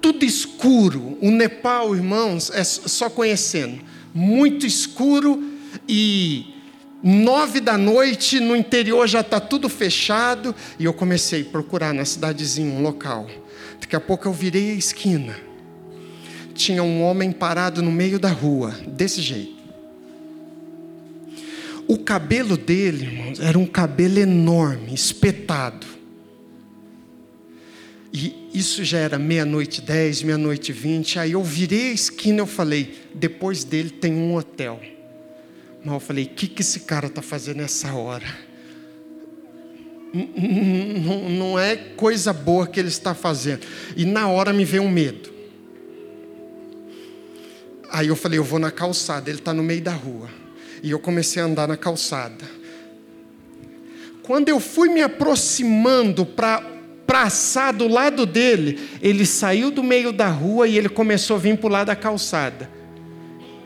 tudo escuro. O Nepal, irmãos, é só conhecendo. Muito escuro e nove da noite no interior já está tudo fechado. E eu comecei a procurar na cidadezinha um local. Daqui a pouco eu virei a esquina. Tinha um homem parado no meio da rua, desse jeito. O cabelo dele, irmãos, era um cabelo enorme, espetado. E isso já era meia-noite dez, meia-noite vinte. Aí eu virei a esquina e falei: depois dele tem um hotel. Mas eu falei: o que, que esse cara está fazendo nessa hora? Não é coisa boa que ele está fazendo. E na hora me veio um medo. Aí eu falei: eu vou na calçada. Ele está no meio da rua. E eu comecei a andar na calçada. Quando eu fui me aproximando para praçar do lado dele, ele saiu do meio da rua e ele começou a vir para o lado da calçada.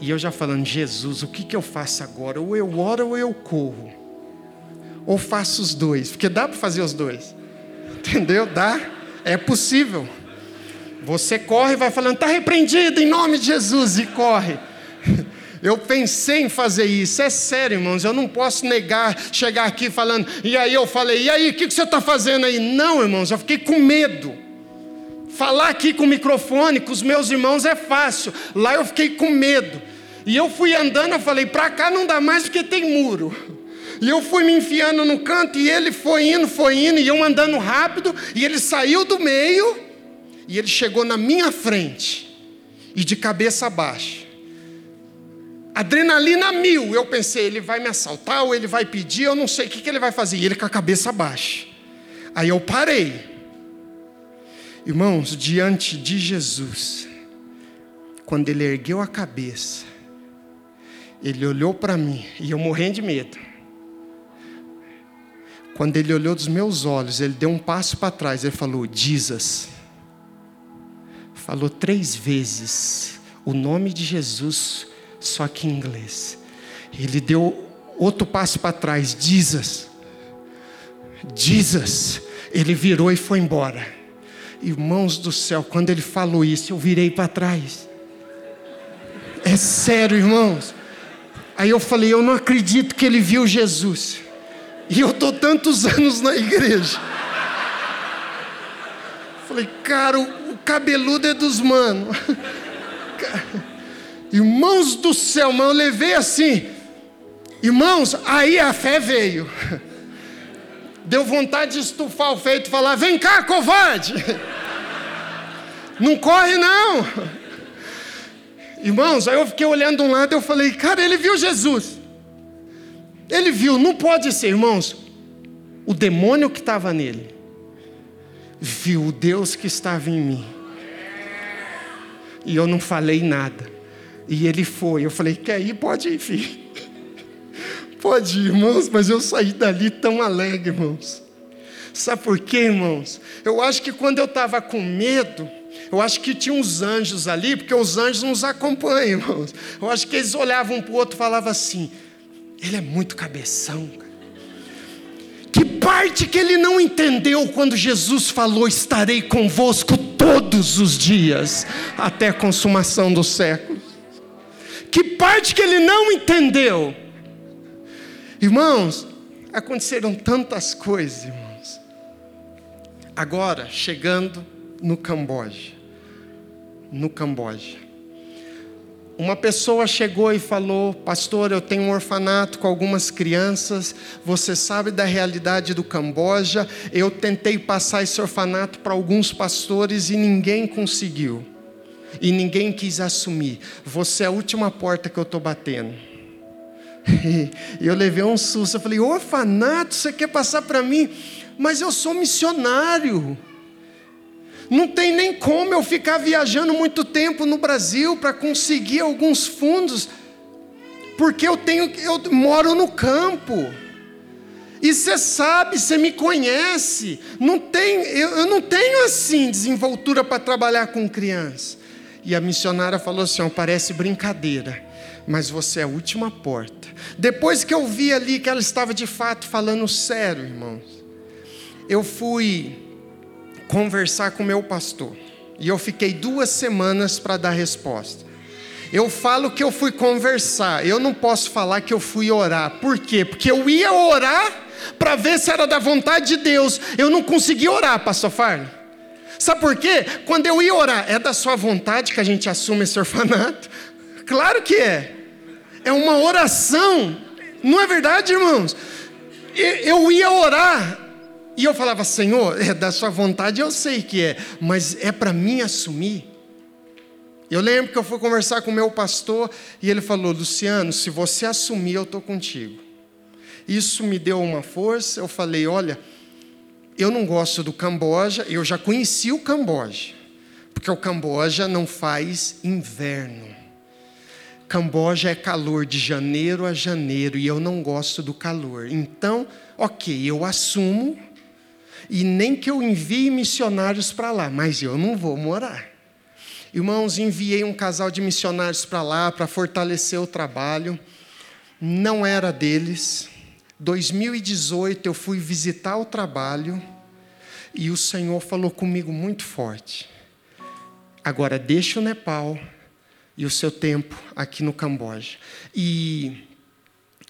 E eu já falando, Jesus, o que, que eu faço agora? Ou eu oro ou eu corro. Ou faço os dois, porque dá para fazer os dois. [laughs] Entendeu? Dá. É possível. Você corre e vai falando, está repreendido em nome de Jesus, e corre. [laughs] Eu pensei em fazer isso, é sério, irmãos. Eu não posso negar, chegar aqui falando, e aí eu falei, e aí, o que, que você está fazendo aí? Não, irmãos, eu fiquei com medo. Falar aqui com o microfone com os meus irmãos é fácil, lá eu fiquei com medo. E eu fui andando, eu falei, para cá não dá mais porque tem muro. E eu fui me enfiando no canto, e ele foi indo, foi indo, e eu andando rápido, e ele saiu do meio, e ele chegou na minha frente, e de cabeça baixa adrenalina mil. Eu pensei, ele vai me assaltar ou ele vai pedir, eu não sei o que, que ele vai fazer. E ele com a cabeça baixa. Aí eu parei. Irmãos, diante de Jesus, quando ele ergueu a cabeça, ele olhou para mim e eu morrendo de medo. Quando ele olhou dos meus olhos, ele deu um passo para trás, ele falou: Jesus. Falou três vezes o nome de Jesus só que em inglês. Ele deu outro passo para trás, Jesus. Jesus. Ele virou e foi embora. Irmãos do céu, quando ele falou isso, eu virei para trás. É sério, irmãos. Aí eu falei, eu não acredito que ele viu Jesus. E eu estou tantos [laughs] anos na igreja. Falei, cara, cabeludo é dos manos. [laughs] Irmãos do céu, mas eu levei assim. Irmãos, aí a fé veio. [laughs] Deu vontade de estufar o feito e falar: vem cá, covarde. [laughs] Não corre, não. Irmãos, aí eu fiquei olhando de um lado e eu falei: cara, ele viu Jesus. Ele viu, não pode ser, irmãos. O demônio que estava nele viu o Deus que estava em mim. E eu não falei nada. E ele foi. Eu falei: Quer ir? Pode ir, filho. [laughs] Pode ir, irmãos, mas eu saí dali tão alegre, irmãos. Sabe por quê, irmãos? Eu acho que quando eu estava com medo, eu acho que tinha uns anjos ali, porque os anjos nos acompanham, irmãos. Eu acho que eles olhavam um para o outro e falavam assim: ele é muito cabeção. Que parte que ele não entendeu quando Jesus falou: estarei convosco todos os dias, até a consumação do século? Que parte que ele não entendeu? Irmãos, aconteceram tantas coisas, irmãos. Agora, chegando no Camboja. No Camboja. Uma pessoa chegou e falou: Pastor, eu tenho um orfanato com algumas crianças. Você sabe da realidade do Camboja. Eu tentei passar esse orfanato para alguns pastores e ninguém conseguiu e ninguém quis assumir. Você é a última porta que eu estou batendo. [laughs] E eu levei um susto. Eu falei: orfanato, você quer passar para mim? Mas eu sou missionário. Não tem nem como eu ficar viajando muito tempo no Brasil para conseguir alguns fundos, porque eu tenho, eu moro no campo. E você sabe, você me conhece. Não tem, eu, eu não tenho assim desenvoltura para trabalhar com criança. E a missionária falou assim: parece brincadeira, mas você é a última porta. Depois que eu vi ali que ela estava de fato falando sério, irmãos, eu fui conversar com meu pastor. e eu fiquei duas semanas para dar resposta. Eu falo que eu fui conversar, eu não posso falar que eu fui orar. Por quê? Porque eu ia orar para ver se era da vontade de Deus. Eu não consegui orar, pastor Farley. Sabe por quê? Quando eu ia orar, é da sua vontade que a gente assume esse orfanato? [laughs] Claro que é. É uma oração. Não é verdade, irmãos? Eu ia orar e eu falava, Senhor, é da sua vontade, eu sei que é, mas é para mim assumir. Eu lembro que eu fui conversar com o meu pastor e ele falou: Luciano, se você assumir, eu estou contigo. Isso me deu uma força. Eu falei: olha, eu não gosto do Camboja, eu já conheci o Camboja, porque o Camboja não faz inverno. Camboja é calor de janeiro a janeiro e eu não gosto do calor. Então, ok, eu assumo e nem que eu envie missionários para lá, mas eu não vou morar. Irmãos, enviei um casal de missionários para lá para fortalecer o trabalho. Não era deles. 2018 eu fui visitar o trabalho e o Senhor falou comigo muito forte. Agora deixa o Nepal e o seu tempo aqui no Camboja. E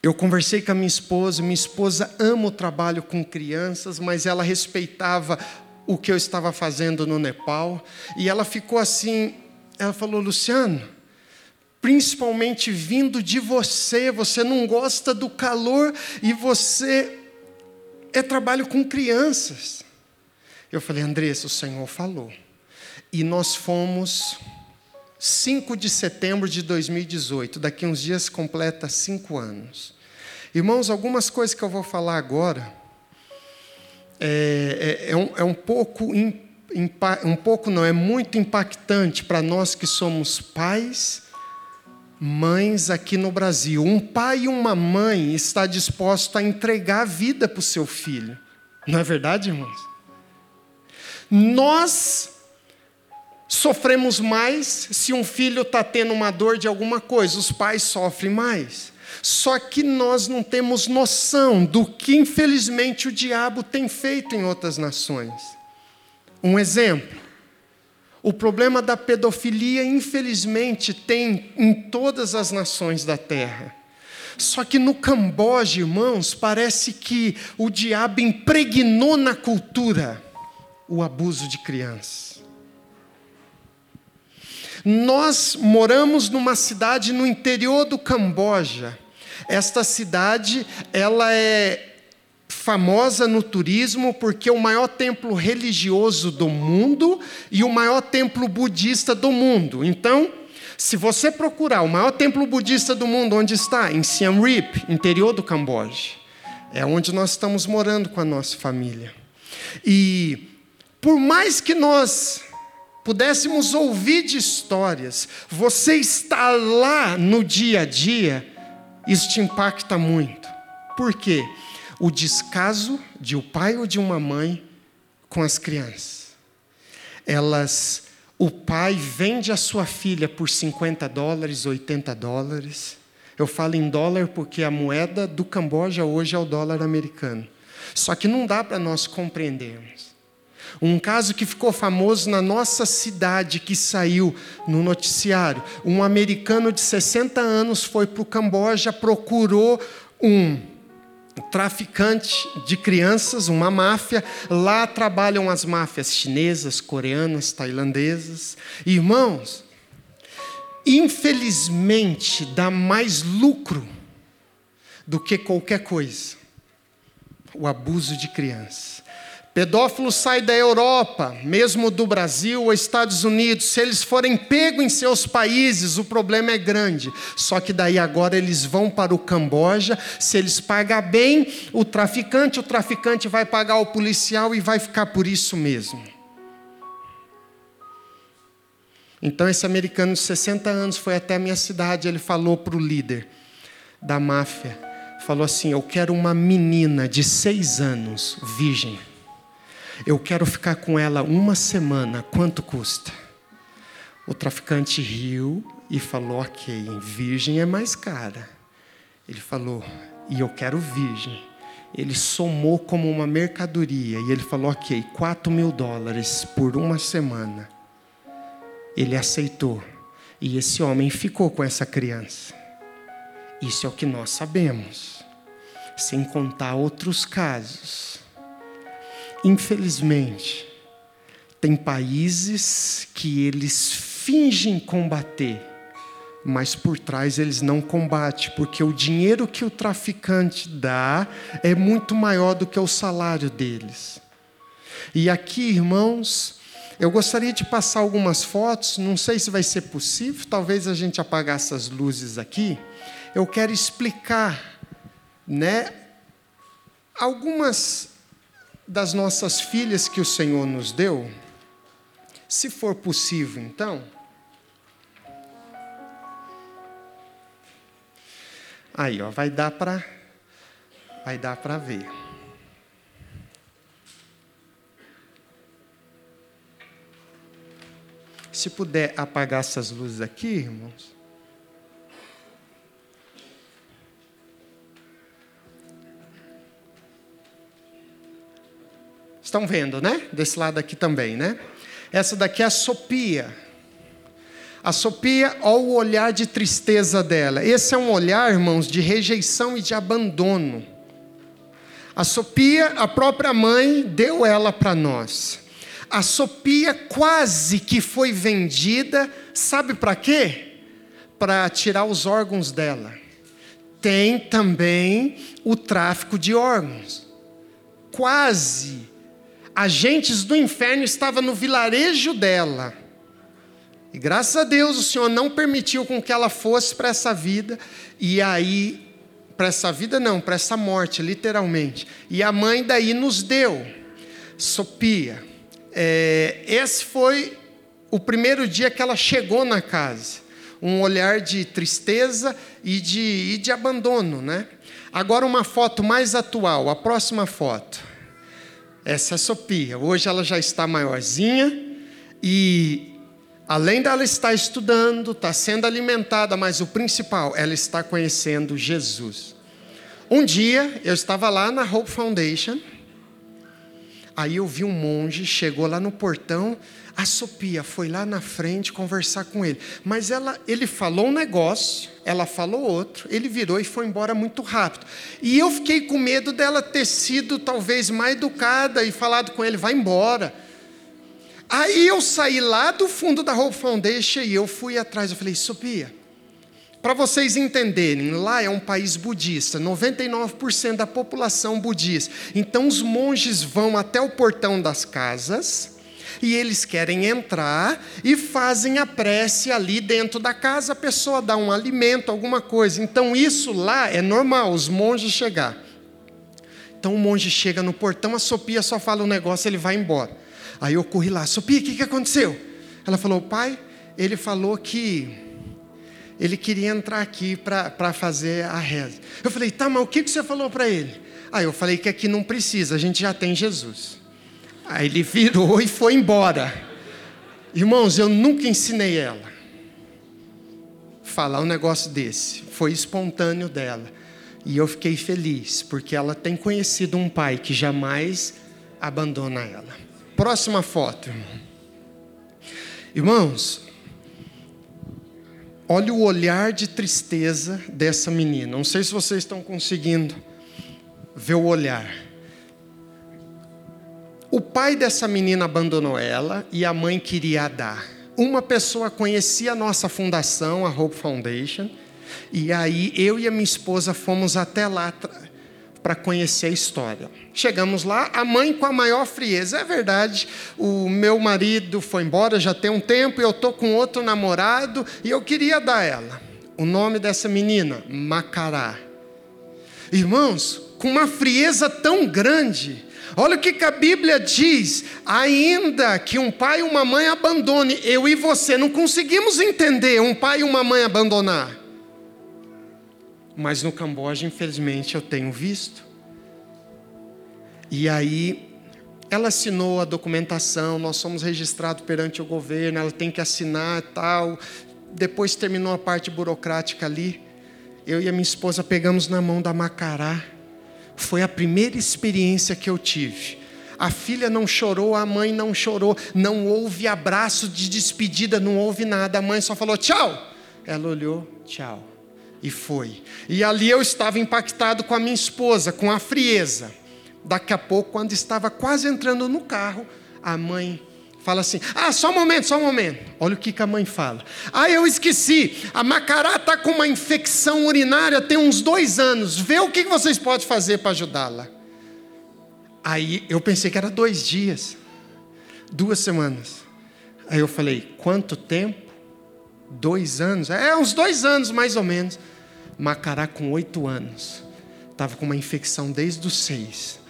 eu conversei com a minha esposa, minha esposa ama o trabalho com crianças, mas ela respeitava o que eu estava fazendo no Nepal, e ela ficou assim, ela falou: "Luciano, principalmente vindo de você, você não gosta do calor e você é trabalho com crianças". Eu falei: "Andressa, o Senhor falou". E nós fomos 5 de setembro de 2018, daqui uns dias completa cinco anos. Irmãos, algumas coisas que eu vou falar agora, é, é, é, um, é um pouco um pouco não, é muito impactante para nós que somos pais, mães aqui no Brasil. Um pai e uma mãe está disposto a entregar a vida para o seu filho. Não é verdade, irmãos? Nós sofremos mais se um filho está tendo uma dor de alguma coisa, os pais sofrem mais. Só que nós não temos noção do que, infelizmente, o diabo tem feito em outras nações. Um exemplo: o problema da pedofilia, infelizmente, tem em todas as nações da terra. Só que no Camboja, irmãos, parece que o diabo impregnou na cultura o abuso de crianças. Nós moramos numa cidade no interior do Camboja, esta cidade, ela é famosa no turismo porque é o maior templo religioso do mundo e o maior templo budista do mundo. Então, se você procurar o maior templo budista do mundo, onde está? Em Siem Reap, interior do Camboja. É onde nós estamos morando com a nossa família. E por mais que nós pudéssemos ouvir de histórias, você está lá no dia a dia, isso te impacta muito. Por quê? O descaso de um pai ou de uma mãe com as crianças. Elas, o pai vende a sua filha por 50 dólares, 80 dólares. Eu falo em dólar porque a moeda do Camboja hoje é o dólar americano. Só que não dá para nós compreendermos. Um caso que ficou famoso na nossa cidade, que saiu no noticiário. Um americano de 60 anos foi para o Camboja, procurou um traficante de crianças, uma máfia. Lá trabalham as máfias chinesas, coreanas, tailandesas. Irmãos, infelizmente dá mais lucro do que qualquer coisa o abuso de crianças. Pedófilo sai da Europa, mesmo do Brasil ou Estados Unidos. Se eles forem pegos em seus países, o problema é grande. Só que daí agora eles vão para o Camboja. Se eles pagam bem o traficante, o traficante vai pagar o policial e vai ficar por isso mesmo. Então esse americano de 60 anos foi até a minha cidade. Ele falou para o líder da máfia, falou assim: Eu quero uma menina de seis anos, virgem. Eu quero ficar com ela uma semana, quanto custa? O traficante riu e falou: Ok, virgem é mais cara. Ele falou: E eu quero virgem. Ele somou como uma mercadoria e ele falou: Ok, 4 mil dólares por uma semana. ele aceitou. E esse homem ficou com essa criança. Isso é o que nós sabemos, sem contar outros casos. Infelizmente, tem países que eles fingem combater, mas por trás eles não combatem, porque o dinheiro que o traficante dá é muito maior do que o salário deles. E aqui, irmãos, eu gostaria de passar algumas fotos, não sei se vai ser possível, talvez a gente apagar essas luzes aqui. Eu quero explicar, né, algumas das nossas filhas que o Senhor nos deu. Se for possível, então. Aí, ó, vai dar para vai dar para ver. Se puder apagar essas luzes aqui, irmãos. Estão vendo, né? Desse lado aqui também, né? Essa daqui é a Sopia. A Sopia, olha o olhar de tristeza dela. Esse é um olhar, irmãos, de rejeição e de abandono. A Sopia, a própria mãe, deu ela para nós a Sopia quase que foi vendida, sabe para quê? Para tirar os órgãos dela. Tem também o tráfico de órgãos. Quase. Agentes do inferno estavam no vilarejo dela. E graças a Deus o Senhor não permitiu com que ela fosse para essa vida. E aí, para essa vida não, para essa morte, literalmente. E a mãe daí nos deu. Sopia é, esse foi o primeiro dia que ela chegou na casa. Um olhar de tristeza e de, e de abandono, né? Agora uma foto mais atual, a próxima foto. Essa é a Sofia. Hoje ela já está maiorzinha e além dela estar estudando, está sendo alimentada, mas o principal, ela está conhecendo Jesus. Um dia eu estava lá na Hope Foundation Aí eu vi um monge, chegou lá no portão, a Sofia foi lá na frente conversar com ele. Mas ela, ele falou um negócio, ela falou outro, ele virou e foi embora muito rápido. E eu fiquei com medo dela ter sido talvez mais educada e falado com ele, vai embora. Aí eu saí lá do fundo da Hope Foundation e eu fui atrás. Eu falei, Sofia, para vocês entenderem, lá é um país budista, 99% da população budista. Então os monges vão até o portão das casas e eles querem entrar e fazem a prece ali dentro da casa, a pessoa dá um alimento, alguma coisa. Então isso lá é normal, os monges chegar. Então o monge chega no portão, a Sofia só fala um negócio, ele vai embora. Aí eu corri lá, Sofia, o que, que aconteceu? Ela falou, pai, ele falou que ele queria entrar aqui para fazer a reza. Eu falei, tá, mas o que, que você falou para ele? Aí eu falei que aqui não precisa, a gente já tem Jesus. Aí ele virou e foi embora. Irmãos, eu nunca ensinei ela falar um negócio desse. Foi espontâneo dela. E eu fiquei feliz, porque ela tem conhecido um pai que jamais abandona ela. Próxima foto, irmão. Irmãos, Olha o olhar de tristeza dessa menina. Não sei se vocês estão conseguindo ver o olhar. O pai dessa menina abandonou ela e a mãe queria dar. Uma pessoa conhecia a nossa fundação, a Hope Foundation, e aí eu e a minha esposa fomos até lá para conhecer a história. Chegamos lá, a mãe com a maior frieza. É verdade, o meu marido foi embora já tem um tempo eu estou com outro namorado e eu queria dar ela. O nome dessa menina, Macará. Irmãos, com uma frieza tão grande, olha o que, a Bíblia diz: ainda que um pai e uma mãe abandone, eu e você não conseguimos entender um pai e uma mãe abandonar. Mas no Camboja, infelizmente, eu tenho visto. E aí, ela assinou a documentação, nós somos registrados perante o governo, ela tem que assinar tal. Depois terminou a parte burocrática ali. Eu e a minha esposa pegamos na mão da Macará. Foi a primeira experiência que eu tive. A filha não chorou, a mãe não chorou, não houve abraço de despedida, não houve nada. A mãe só falou tchau. Ela olhou, tchau, e foi. E ali eu estava impactado com a minha esposa, com a frieza. Daqui a pouco, quando estava quase entrando no carro, a mãe fala assim: Ah, só um momento, só um momento. Olha o que, que a mãe fala. Ah, eu esqueci. A Macará está com uma infecção urinária tem uns dois anos. Vê o que vocês podem fazer para ajudá-la. Aí eu pensei que era dois dias, duas semanas. Aí eu falei: Quanto tempo? Dois anos? É, uns dois anos mais ou menos. Macará com oito anos. Estava com uma infecção desde os seis.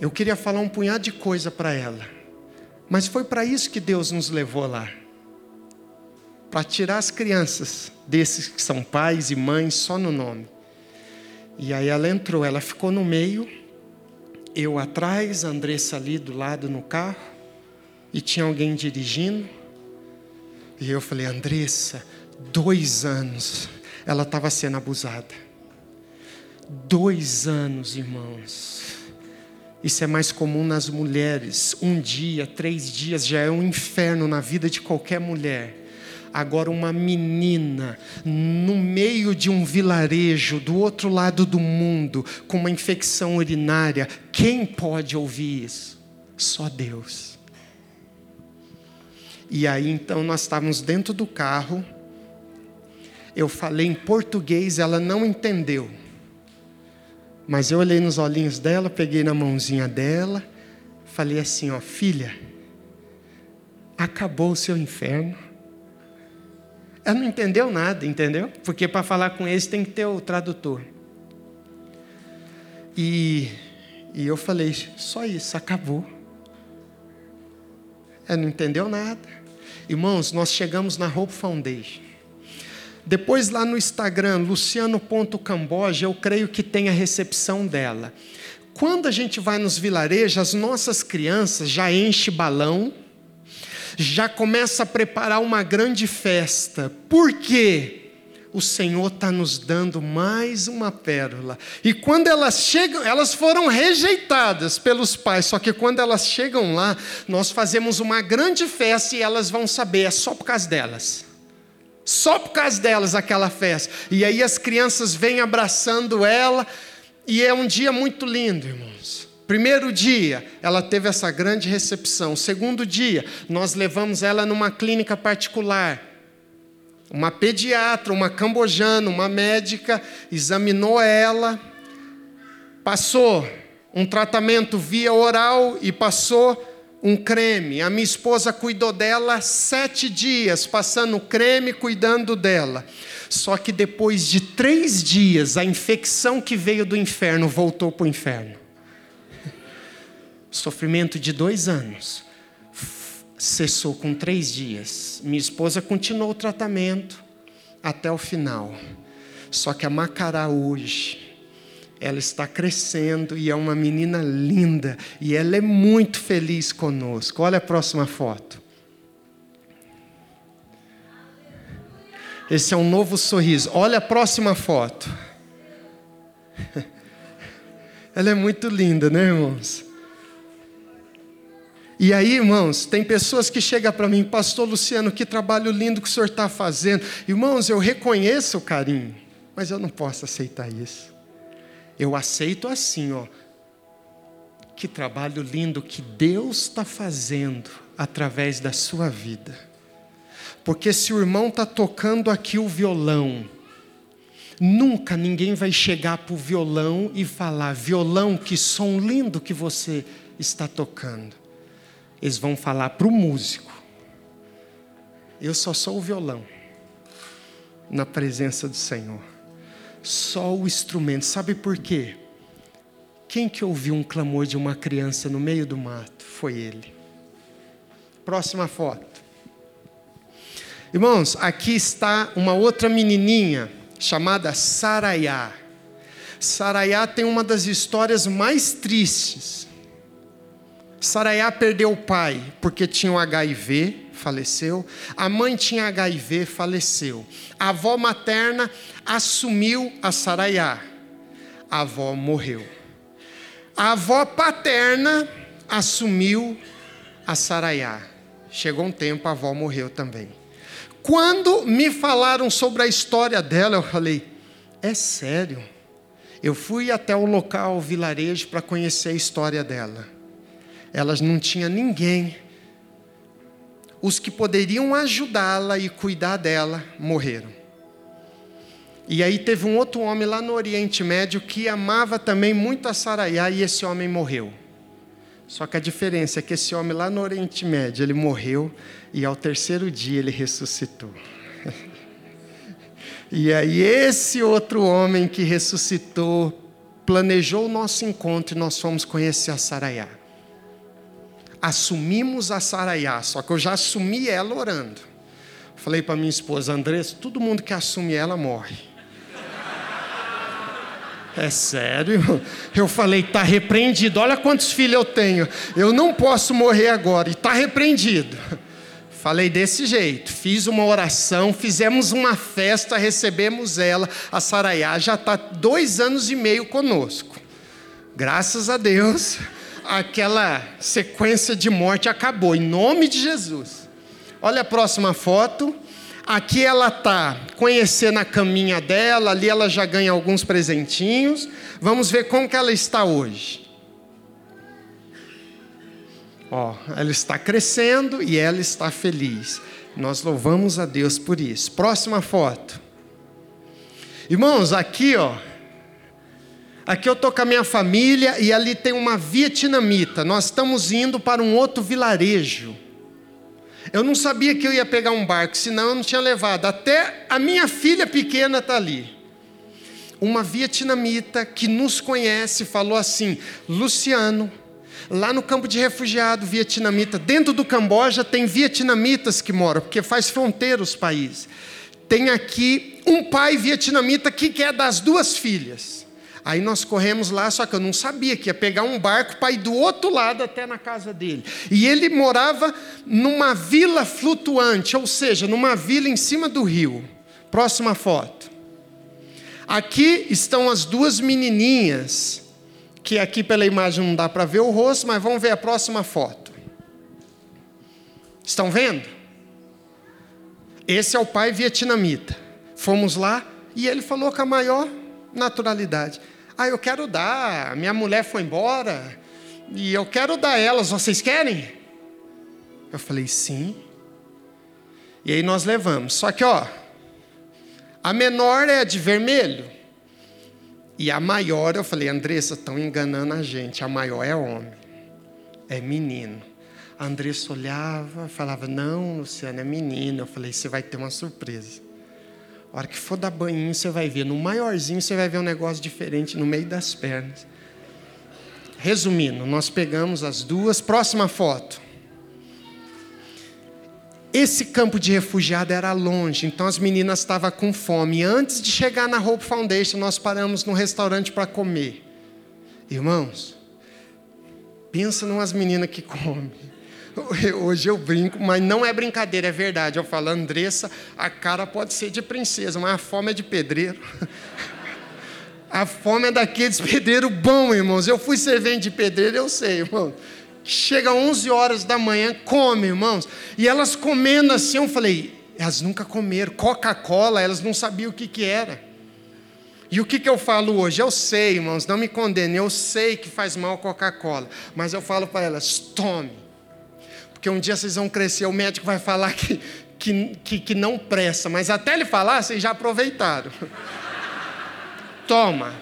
Eu queria falar um punhado de coisa para ela. Mas foi para isso que Deus nos levou lá para tirar as crianças desses que são pais e mães só no nome. E aí ela entrou, ela ficou no meio, eu atrás, a Andressa ali do lado no carro, e tinha alguém dirigindo. E eu falei, Andressa, dois anos ela estava sendo abusada. Dois anos, irmãos. Isso é mais comum nas mulheres. Um dia, três dias já é um inferno na vida de qualquer mulher. Agora, uma menina no meio de um vilarejo, do outro lado do mundo, com uma infecção urinária, quem pode ouvir isso? Só Deus. E aí então nós estávamos dentro do carro, eu falei em português, ela não entendeu. Mas eu olhei nos olhinhos dela, peguei na mãozinha dela, falei assim: ó, filha, acabou o seu inferno. Ela não entendeu nada, entendeu? Porque para falar com eles tem que ter o tradutor. E, e eu falei: só isso, acabou. Ela não entendeu nada. Irmãos, nós chegamos na Hope Foundation. Depois lá no Instagram, luciano.camboja, eu creio que tem a recepção dela. Quando a gente vai nos vilarejos, as nossas crianças já enchem balão, já começa a preparar uma grande festa. Por quê? o Senhor está nos dando mais uma pérola. E quando elas chegam, elas foram rejeitadas pelos pais, só que quando elas chegam lá, nós fazemos uma grande festa e elas vão saber, é só por causa delas. Só por causa delas aquela festa. E aí as crianças vêm abraçando ela, e é um dia muito lindo, irmãos. Primeiro dia, ela teve essa grande recepção. Segundo dia, nós levamos ela numa clínica particular. Uma pediatra, uma cambojana, uma médica, examinou ela, passou um tratamento via oral e passou um creme. A minha esposa cuidou dela sete dias, passando creme, cuidando dela. Só que depois de três dias, a infecção que veio do inferno voltou para o inferno. [laughs] Sofrimento de dois anos cessou com três dias. Minha esposa continuou o tratamento até o final. Só que a Macará hoje ela está crescendo e é uma menina linda e ela é muito feliz conosco. Olha a próxima foto. Esse é um novo sorriso. Olha a próxima foto. [laughs] Ela é muito linda, né, irmãos? E aí, irmãos, tem pessoas que chegam para mim, Pastor Luciano, que trabalho lindo que o senhor está fazendo. Irmãos, eu reconheço o carinho, mas eu não posso aceitar isso. Eu aceito assim, ó. Que trabalho lindo que Deus está fazendo através da sua vida. Porque se o irmão está tocando aqui o violão, nunca ninguém vai chegar para o violão e falar: violão, que som lindo que você está tocando. Eles vão falar para o músico: eu só sou o violão na presença do Senhor só o instrumento. Sabe por quê? Quem que ouviu um clamor de uma criança no meio do mato? Foi ele. Próxima foto. Irmãos, aqui está uma outra menininha chamada Saraiá. Saraiá tem uma das histórias mais tristes. Saraiá perdeu o pai porque tinha um HIV, faleceu. A mãe tinha HIV, faleceu. A avó materna assumiu a Saraiá. A avó morreu. A avó paterna assumiu a Saraiá. Chegou um tempo, a avó morreu também. Quando me falaram sobre a história dela, eu falei: é sério? Eu fui até o local, o vilarejo, para conhecer a história dela. Elas não tinha ninguém. Os que poderiam ajudá-la e cuidar dela morreram. E aí teve um outro homem lá no Oriente Médio que amava também muito a Saraiá e esse homem morreu. Só que a diferença é que esse homem lá no Oriente Médio, ele morreu e ao terceiro dia ele ressuscitou. [laughs] e aí esse outro homem que ressuscitou planejou o nosso encontro e nós fomos conhecer a Saraiá. Assumimos a Saraiá, só que eu já assumi ela orando. Falei para minha esposa, Andressa, todo mundo que assume ela morre. É sério? Eu falei, está repreendido. Olha quantos filhos eu tenho. Eu não posso morrer agora. E está repreendido. Falei desse jeito. Fiz uma oração, fizemos uma festa, recebemos ela. A Saraiá já está dois anos e meio conosco. Graças a Deus, aquela sequência de morte acabou. Em nome de Jesus. Olha a próxima foto. Aqui ela está conhecendo a caminha dela, ali ela já ganha alguns presentinhos. Vamos ver como que ela está hoje. Ó, ela está crescendo e ela está feliz. Nós louvamos a Deus por isso. Próxima foto. Irmãos, aqui, ó. Aqui eu estou com a minha família e ali tem uma vietnamita. Nós estamos indo para um outro vilarejo. Eu não sabia que eu ia pegar um barco, senão eu não tinha levado. Até a minha filha pequena está ali. Uma vietnamita que nos conhece falou assim: Luciano, lá no campo de refugiado vietnamita, dentro do Camboja tem vietnamitas que moram, porque faz fronteira os países. Tem aqui um pai vietnamita que quer das duas filhas. Aí nós corremos lá, só que eu não sabia que ia pegar um barco para ir do outro lado até na casa dele. E ele morava numa vila flutuante, ou seja, numa vila em cima do rio. Próxima foto. Aqui estão as duas menininhas, que aqui pela imagem não dá para ver o rosto, mas vamos ver a próxima foto. Estão vendo? Esse é o pai vietnamita. Fomos lá e ele falou com a maior naturalidade. Ah, eu quero dar, minha mulher foi embora e eu quero dar elas, vocês querem? Eu falei, sim. E aí nós levamos. Só que, ó, a menor é de vermelho. E a maior, eu falei, Andressa, estão enganando a gente. A maior é homem, é menino. A Andressa olhava, falava, não, Luciana, é menino. Eu falei, você vai ter uma surpresa. A hora que for dar banho, você vai ver. No maiorzinho, você vai ver um negócio diferente no meio das pernas. Resumindo, nós pegamos as duas. Próxima foto. Esse campo de refugiado era longe, então as meninas estavam com fome. Antes de chegar na Hope Foundation, nós paramos num restaurante para comer. Irmãos, pensa numas meninas que comem. Hoje eu brinco, mas não é brincadeira, é verdade. Eu falo, Andressa, a cara pode ser de princesa, mas a fome é de pedreiro. [laughs] A fome é daqueles pedreiros bom, irmãos. Eu fui servente de pedreiro, eu sei, irmão. Chega 11 horas da manhã, come, irmãos. E elas comendo assim, eu falei, elas nunca comeram Coca-Cola, elas não sabiam o que, que era. E o que, que eu falo hoje? Eu sei, irmãos, não me condenem, eu sei que faz mal Coca-Cola. Mas eu falo para elas, tome porque um dia vocês vão crescer, o médico vai falar que, que, que, que não presta, mas até ele falar, vocês já aproveitaram. Toma.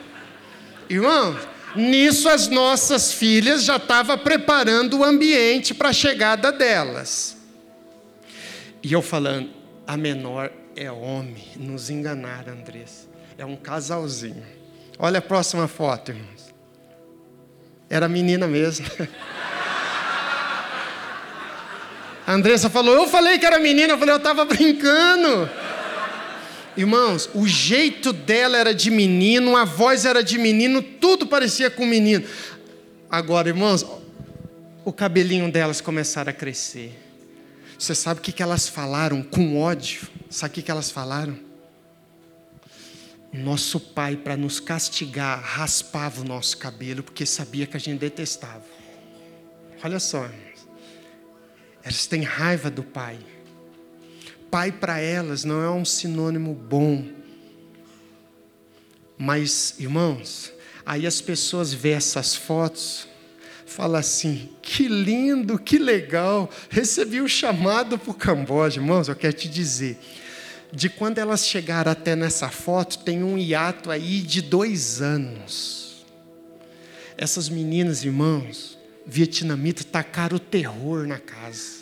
Irmão, nisso as nossas filhas já estavam preparando o ambiente para a chegada delas. E eu falando, a menor é homem, nos enganaram, Andressa. É um casalzinho. Olha a próxima foto, irmãos. Era menina mesmo. [laughs] A Andressa falou: Eu falei que era menina, eu falei, eu estava brincando. Irmãos, o jeito dela era de menino, a voz era de menino, tudo parecia com menino. Agora, irmãos, o cabelinho delas começaram a crescer. Você sabe o que elas falaram com ódio? Sabe o que elas falaram? Nosso pai, para nos castigar, raspava o nosso cabelo, porque sabia que a gente detestava. Olha só, irmãos. Elas têm raiva do pai. Pai para elas não é um sinônimo bom. Mas, irmãos, aí as pessoas vê essas fotos, fala assim: que lindo, que legal, recebi o um chamado para o Camboja. Irmãos, eu quero te dizer, de quando elas chegaram até nessa foto, tem um hiato aí de dois anos. Essas meninas, irmãos, vietnamitas, tacaram o terror na casa.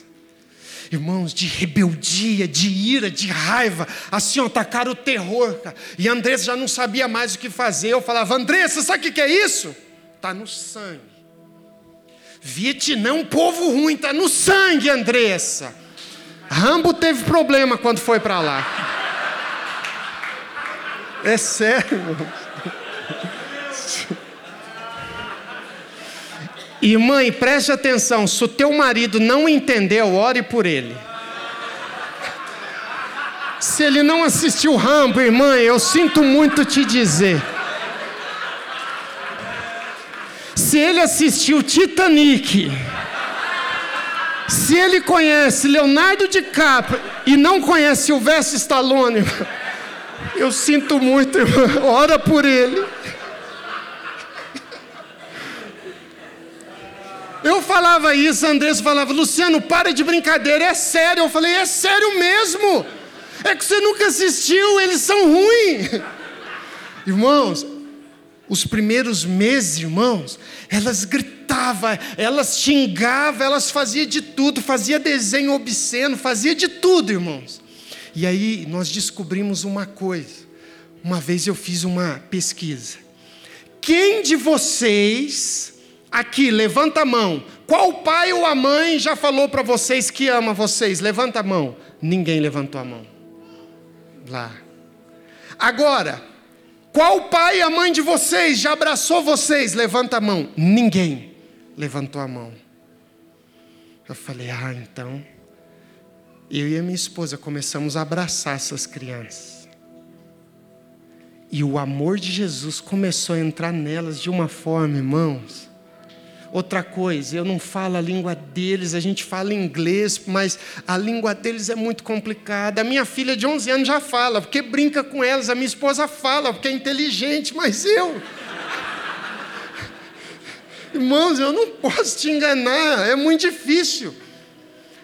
Irmãos, de rebeldia, de ira, de raiva, assim, ó, tacaram o terror. Cara. E Andressa já não sabia mais o que fazer. Eu falava, Andressa, sabe o que é isso? Está no sangue. Vietnã é um povo ruim, está no sangue, Andressa. Rambo teve problema quando foi para lá. [laughs] É sério. E mãe, preste atenção: se o teu marido não entendeu, ore por ele. Se ele não assistiu Rambo, irmã, eu sinto muito te dizer. Se ele assistiu Titanic, se ele conhece Leonardo DiCaprio e não conhece Sylvester Stallone, eu sinto muito, irmã. Ora por ele. Eu falava isso, Andrés falava, Luciano, para de brincadeira, é sério. Eu falei, é sério mesmo. É que você nunca assistiu, eles são ruins. [laughs] Irmãos, os primeiros meses, irmãos, elas gritavam, elas xingavam, elas faziam de tudo, fazia desenho obsceno, fazia de tudo, irmãos. E aí nós descobrimos uma coisa. Uma vez eu fiz uma pesquisa. Quem de vocês aqui, levanta a mão. Qual pai ou a mãe já falou para vocês que ama vocês? Levanta a mão. Ninguém levantou a mão. Lá. Agora, qual pai e a mãe de vocês já abraçou vocês? Levanta a mão. Ninguém levantou a mão. Eu falei, ah, então. Eu e a minha esposa começamos a abraçar essas crianças. E o amor de Jesus começou a entrar nelas de uma forma, irmãos. Outra coisa, eu não falo a língua deles, a gente fala inglês, mas a língua deles é muito complicada. A minha filha de 11 anos já fala, porque brinca com elas. A minha esposa fala, porque é inteligente, mas eu. Irmãos, eu não posso te enganar, é muito difícil.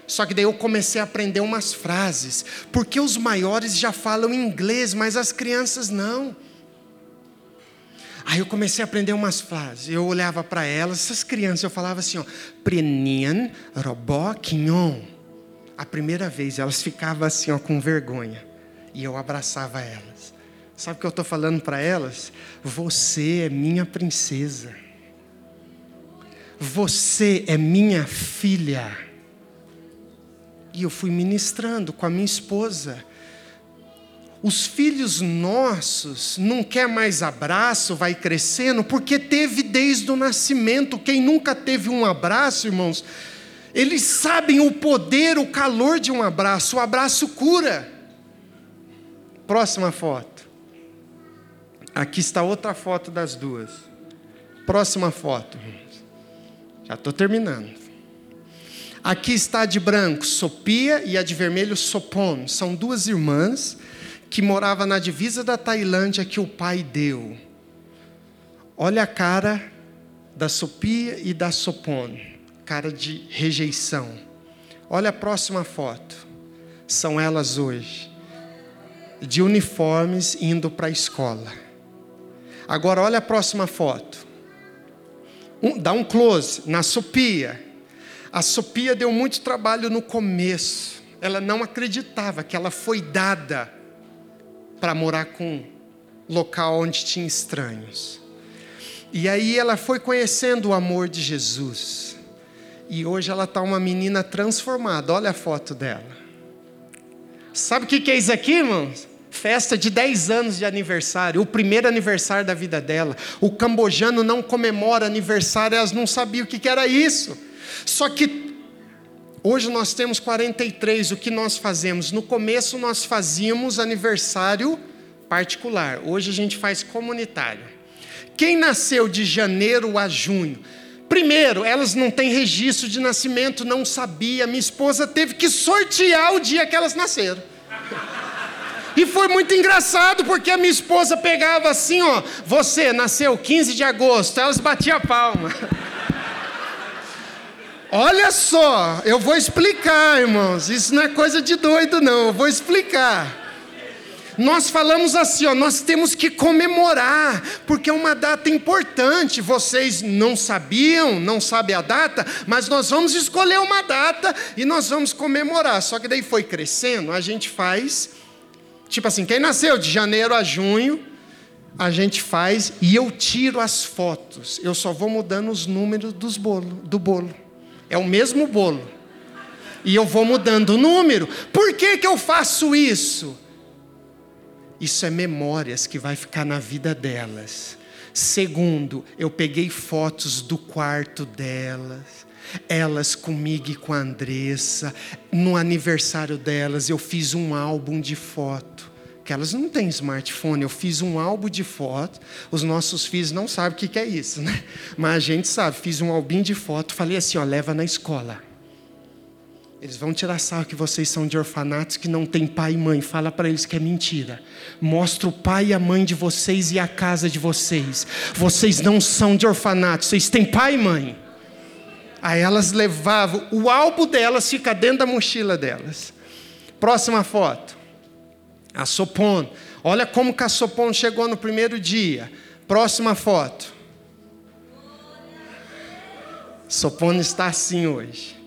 Só que daí eu comecei a aprender umas frases, porque os maiores já falam inglês, mas as crianças não. Aí eu comecei a aprender umas frases. Eu olhava para elas, essas crianças, eu falava assim, ó, Prenian robó quinhon. A primeira vez elas ficavam assim, ó, com vergonha. E eu abraçava elas. Sabe o que eu estou falando para elas? Você é minha princesa. Você é minha filha. E eu fui ministrando com a minha esposa os filhos nossos não quer mais abraço, vai crescendo, porque teve desde o nascimento. Quem nunca teve um abraço, irmãos, eles sabem o poder, o calor de um abraço. O abraço cura. Próxima foto. Aqui está outra foto das duas. Próxima foto. Já estou terminando. Aqui está de branco Sopia e a de vermelho Sopon. São duas irmãs que morava na divisa da Tailândia que o pai deu. Olha a cara da Sopia e da Sopon, cara de rejeição. Olha a próxima foto. São elas hoje, de uniformes indo para a escola. Agora olha a próxima foto. Um, dá um close na Sopia. A Sopia deu muito trabalho no começo. Ela não acreditava que ela foi dada para morar com local onde tinha estranhos. E aí ela foi conhecendo o amor de Jesus. E hoje ela está uma menina transformada. Olha a foto dela. Sabe o que é isso aqui, irmãos? Festa de 10 anos de aniversário, o primeiro aniversário da vida dela. O cambojano não comemora aniversário, elas não sabiam o que era isso. Só que Hoje nós temos 43, o que nós fazemos? No começo nós fazíamos aniversário particular. Hoje a gente faz comunitário. Quem nasceu de janeiro a junho? Primeiro, elas não têm registro de nascimento, não sabia. Minha esposa teve que sortear o dia que elas nasceram. E foi muito engraçado, porque a minha esposa pegava assim, ó, você nasceu 15 de agosto, elas batiam a palma. Olha só, eu vou explicar, irmãos. Isso não é coisa de doido, não. Eu vou explicar. Nós falamos assim, ó, nós temos que comemorar, porque é uma data importante. Vocês não sabiam, não sabem a data, mas nós vamos escolher uma data e nós vamos comemorar. Só que daí foi crescendo, a gente faz, tipo assim, quem nasceu de janeiro a junho, a gente faz e eu tiro as fotos. Eu só vou mudando os números dos bolo, do bolo. É o mesmo bolo. E eu vou mudando o número. Por que, que eu faço isso? Isso é memórias que vai ficar na vida delas. Segundo, eu peguei fotos do quarto delas, elas comigo e com a Andressa. No aniversário delas, eu fiz um álbum de foto. Que elas não têm smartphone, eu fiz um álbum de foto. Os nossos filhos não sabem o que é isso, né? Mas a gente sabe, fiz um álbum de foto, falei assim: ó, leva na escola. Eles vão tirar sarro que vocês são de orfanatos que não tem pai e mãe. Fala para eles que é mentira. Mostra o pai e a mãe de vocês e a casa de vocês. Vocês não são de orfanatos, vocês têm pai e mãe. Aí elas levavam, o álbum delas fica dentro da mochila delas. Próxima foto. A Sopon. Olha como que a Sopon chegou no primeiro dia. Próxima foto. Sopon está assim hoje.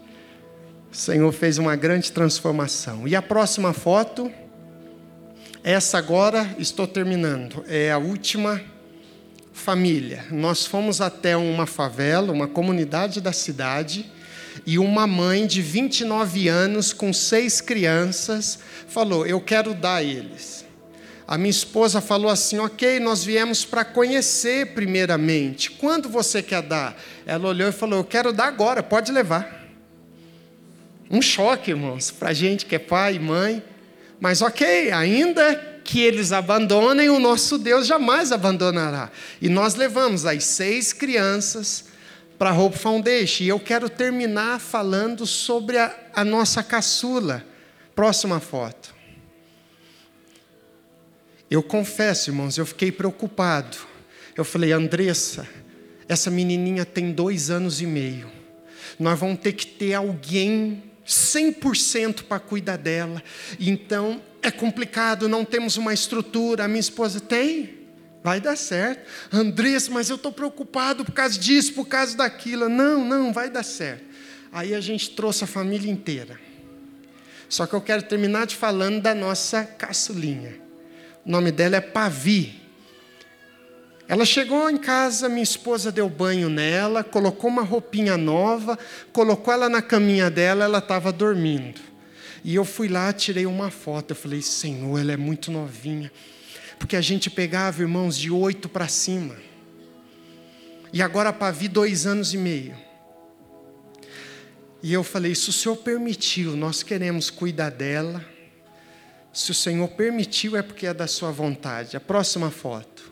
O Senhor fez uma grande transformação. E a próxima foto, essa agora estou terminando, é a última família. Nós fomos até uma favela, uma comunidade da cidade, e uma mãe de 29 anos com seis crianças falou: Eu quero dar a eles. A minha esposa falou assim: Ok, nós viemos para conhecer primeiramente. Quando você quer dar? Ela olhou e falou: Eu quero dar agora, pode levar. Um choque, irmãos, para a gente que é pai e mãe. Mas ok, ainda que eles abandonem, o nosso Deus jamais abandonará. E nós levamos as seis crianças para a Hope Foundation. E eu quero terminar falando sobre a, a nossa caçula. Próxima foto. Eu confesso, irmãos, eu fiquei preocupado. Eu falei, Andressa, essa menininha tem dois anos e meio. Nós vamos ter que ter alguém 100% para cuidar dela. Então, é complicado, não temos uma estrutura. A minha esposa tem, vai dar certo. Andressa, mas eu estou preocupado por causa disso, por causa daquilo. Não, não, vai dar certo. Aí a gente trouxe a família inteira. Só que eu quero terminar de falando da nossa caçulinha. O nome dela é Pavi. Ela chegou em casa, minha esposa deu banho nela, colocou uma roupinha nova, colocou ela na caminha dela, ela estava dormindo. E eu fui lá, tirei uma foto. Eu falei, Senhor, ela é muito novinha. Porque a gente pegava, irmãos, de oito para cima. E agora para vir dois anos e meio. E eu falei, se o Senhor permitiu, nós queremos cuidar dela. Se o Senhor permitiu, é porque é da sua vontade. A próxima foto.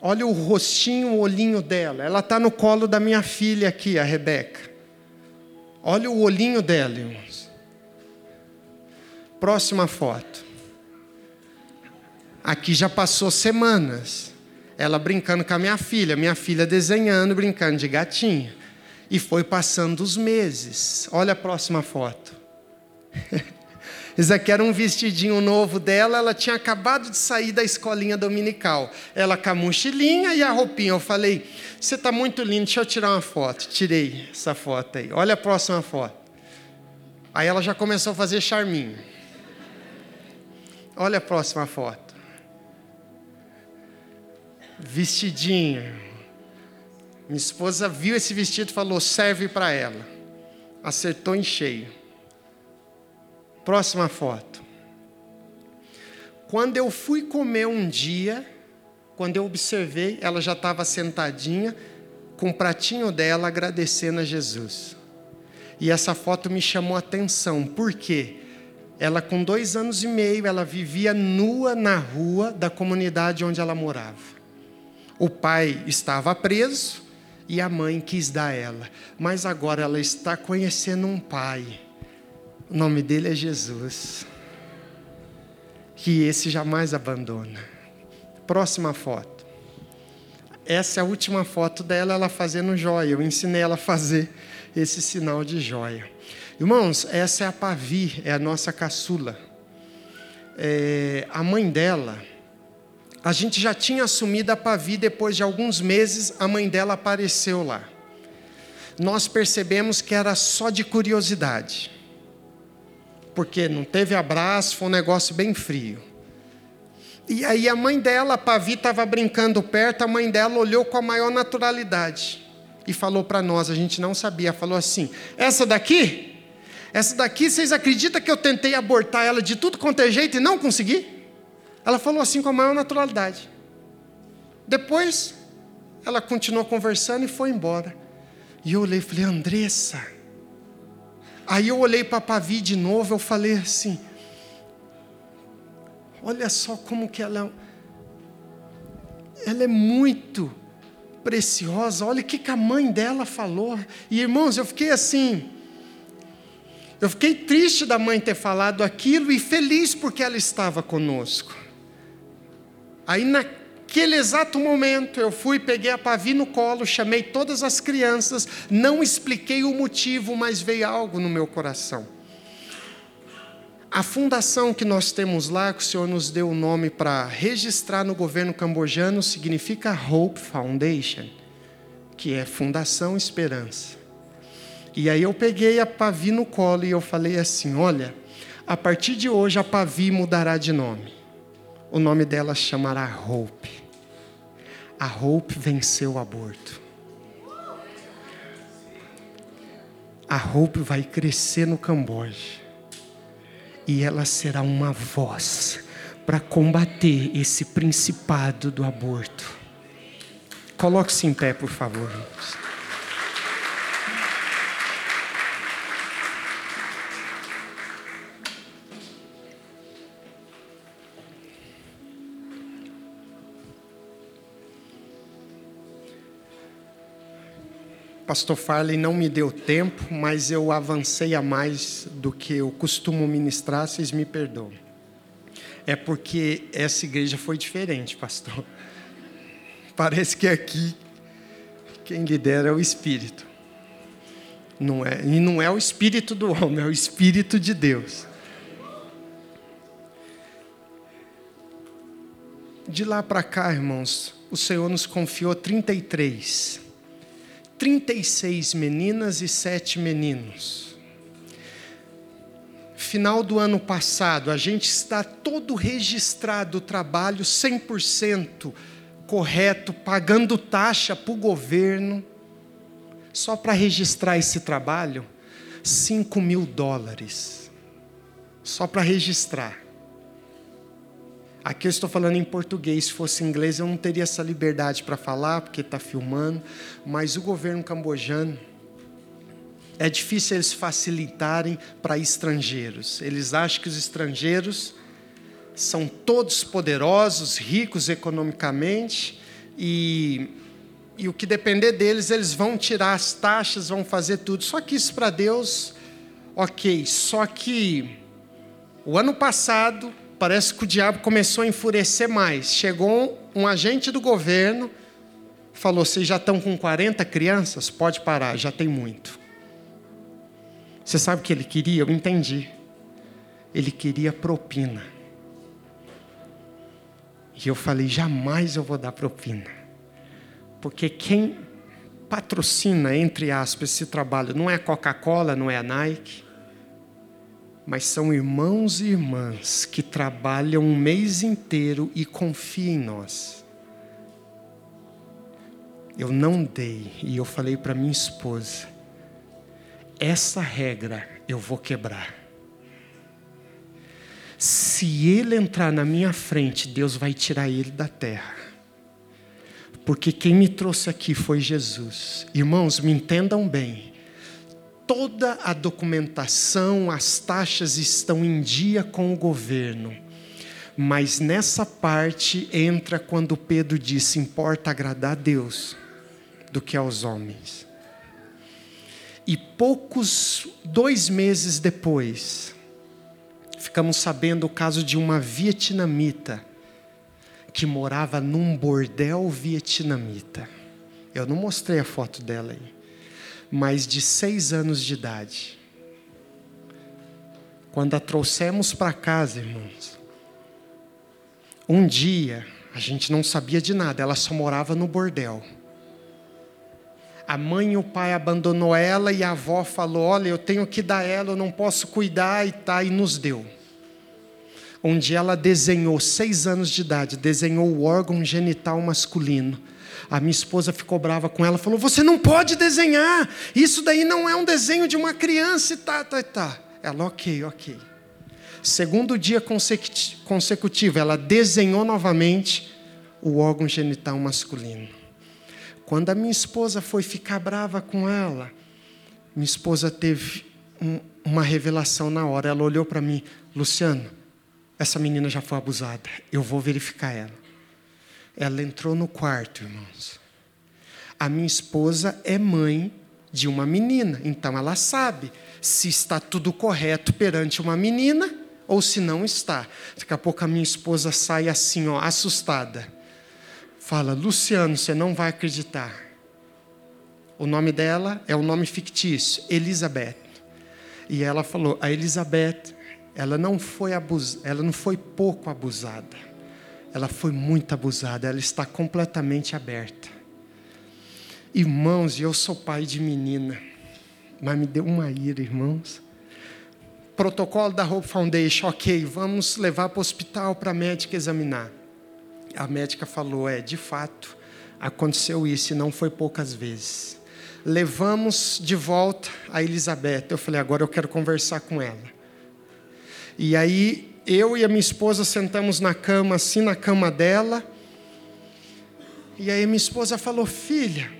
Olha o rostinho, o olhinho dela. Ela está no colo da minha filha aqui, a Rebeca. Olha o olhinho dela, irmãos. Próxima foto. Aqui já passou semanas. Ela brincando com a minha filha, minha filha desenhando, brincando de gatinha. E foi passando os meses. Olha a próxima foto. [laughs] Isso aqui era um vestidinho novo dela, ela tinha acabado de sair da escolinha dominical. Ela com a mochilinha e a roupinha. Eu falei, você está muito lindo, deixa eu tirar uma foto. Tirei essa foto aí. Olha a próxima foto. Aí ela já começou a fazer charminho. Olha a próxima foto. Vestidinho. Minha esposa viu esse vestido e falou: serve para ela. Acertou em cheio. Próxima foto. Quando eu fui comer um dia, quando eu observei, ela já estava sentadinha, com o pratinho dela, agradecendo a Jesus. E essa foto me chamou a atenção, por quê? Ela, com dois anos e meio, ela vivia nua na rua da comunidade onde ela morava. O pai estava preso e a mãe quis dar ela. Mas agora ela está conhecendo um pai. O nome dele é Jesus. Que esse jamais abandona. Próxima foto. Essa é a última foto dela, ela fazendo joia. Eu ensinei ela a fazer esse sinal de joia. Irmãos, essa é a Pavi, é a nossa caçula. É, a mãe dela, a gente já tinha assumido a Pavi depois de alguns meses, a mãe dela apareceu lá. Nós percebemos que era só de curiosidade, porque não teve abraço, foi um negócio bem frio. E aí a mãe dela, a Pavi, estava brincando perto, a mãe dela olhou com a maior naturalidade e falou para nós, a gente não sabia, falou assim: essa daqui essa daqui, vocês acreditam que eu tentei abortar ela de tudo quanto é jeito e não consegui? Ela falou assim com a maior naturalidade. Depois, ela continuou conversando e foi embora. E eu olhei e falei, Andressa. Aí eu olhei para a Pavi de novo, eu falei assim, olha só como que ela, ela é muito preciosa, olha o que, que a mãe dela falou. E irmãos, eu fiquei assim, eu fiquei triste da mãe ter falado aquilo e feliz porque ela estava conosco. Aí naquele exato momento eu fui, peguei a Pavi no colo, chamei todas as crianças, não expliquei o motivo, mas veio algo no meu coração. A fundação que nós temos lá, que o Senhor nos deu o nome para registrar no governo cambojano, significa Hope Foundation, que é Fundação Esperança. E aí eu peguei a Pavi no colo e eu falei assim: olha, a partir de hoje a Pavi mudará de nome. O nome dela chamará Hope. A Hope venceu o aborto. A Hope vai crescer no Camboja. E ela será uma voz para combater esse principado do aborto. Coloque-se em pé, por favor. Pastor Farley não me deu tempo, mas eu avancei a mais do que eu costumo ministrar, vocês me perdoam. É porque essa igreja foi diferente, pastor. [laughs] Parece que aqui quem lidera é o Espírito. Não é, e não é o Espírito do homem, é o Espírito de Deus. De lá para cá, irmãos, o Senhor nos confiou 33 36 meninas e 7 meninos. Final do ano passado, a gente está todo registrado o trabalho 100% correto, pagando taxa para o governo. Só para registrar esse trabalho, 5 mil dólares. Só para registrar. Aqui eu estou falando em português, se fosse inglês eu não teria essa liberdade para falar, porque está filmando, mas o governo cambojano, é difícil eles facilitarem para estrangeiros. Eles acham que os estrangeiros são todos poderosos, ricos economicamente, e, e o que depender deles, eles vão tirar as taxas, vão fazer tudo. Só que isso para Deus, ok. Só que o ano passado, parece que o diabo começou a enfurecer mais. Chegou um agente do governo, falou: Vocês já estão com 40 crianças? Pode parar, já tem muito. Você sabe o que ele queria? Eu entendi. Ele queria propina. E eu falei: jamais eu vou dar propina. Porque quem patrocina, entre aspas, esse trabalho não é a Coca-Cola, não é a Nike, mas são irmãos e irmãs que trabalham um mês inteiro e confiam em nós. Eu não dei e eu falei para minha esposa: essa regra eu vou quebrar. Se ele entrar na minha frente, Deus vai tirar ele da terra. Porque quem me trouxe aqui foi Jesus. Irmãos, me entendam bem toda a documentação, as taxas estão em dia com o governo. Mas nessa parte entra quando Pedro disse: importa agradar a Deus do que aos homens. E poucos, dois meses depois, ficamos sabendo o caso de uma vietnamita que morava num bordel vietnamita. Eu não mostrei a foto dela aí, mas de seis anos de idade. Quando a trouxemos para casa, irmãos, um dia a gente não sabia de nada, ela só morava no bordel. A mãe e o pai abandonou ela e a avó falou: Olha, eu tenho que dar ela, eu não posso cuidar, e tá, e nos deu. Onde ela desenhou, seis anos de idade, desenhou o órgão genital masculino. A minha esposa ficou brava com ela, falou: Você não pode desenhar, isso daí não é um desenho de uma criança, e tá, tá, tá. Ela, ok, ok. Segundo dia consecutivo, ela desenhou novamente o órgão genital masculino. Quando a minha esposa foi ficar brava com ela, minha esposa teve um, uma revelação na hora. Ela olhou para mim, Luciano, essa menina já foi abusada. Eu vou verificar ela. Ela entrou no quarto, irmãos. A minha esposa é mãe de uma menina, então ela sabe se está tudo correto perante uma menina ou se não está. Daqui a pouco a minha esposa sai assim, ó, assustada fala: Luciano, você não vai acreditar. O nome dela é um nome fictício, Elizabeth. E ela falou: a Elizabeth, ela não foi abus... ela não foi pouco abusada. Ela foi muito abusada, ela está completamente aberta. Irmãos, eu sou pai de menina, mas me deu uma ira, irmãos. Protocolo da Hope Foundation, ok, vamos levar para o hospital para a médica examinar a médica falou: é, de fato, aconteceu isso e não foi poucas vezes. Levamos de volta a Elizabeth. Eu falei: agora eu quero conversar com ela. E aí, eu e a minha esposa sentamos na cama, assim, na cama dela. E aí, minha esposa falou: filha,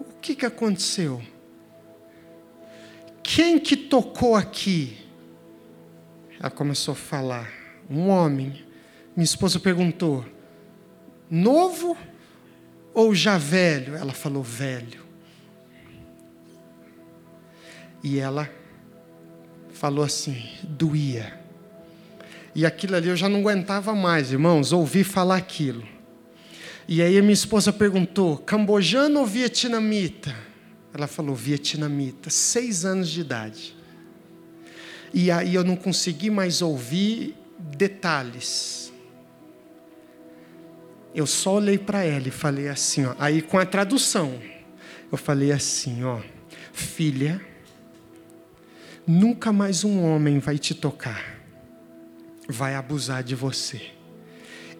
o que, que aconteceu? Quem que tocou aqui? Ela começou a falar: um homem. Minha esposa perguntou: novo ou já velho? Ela falou: velho. E ela falou assim: doía. E aquilo ali eu já não aguentava mais, irmãos, ouvir falar aquilo. E aí a minha esposa perguntou: cambojano ou vietnamita? Ela falou: vietnamita, seis anos de idade. E aí eu não consegui mais ouvir detalhes eu só olhei para ela e falei assim, ó, aí com a tradução, eu falei assim, ó, filha, nunca mais um homem vai te tocar, vai abusar de você.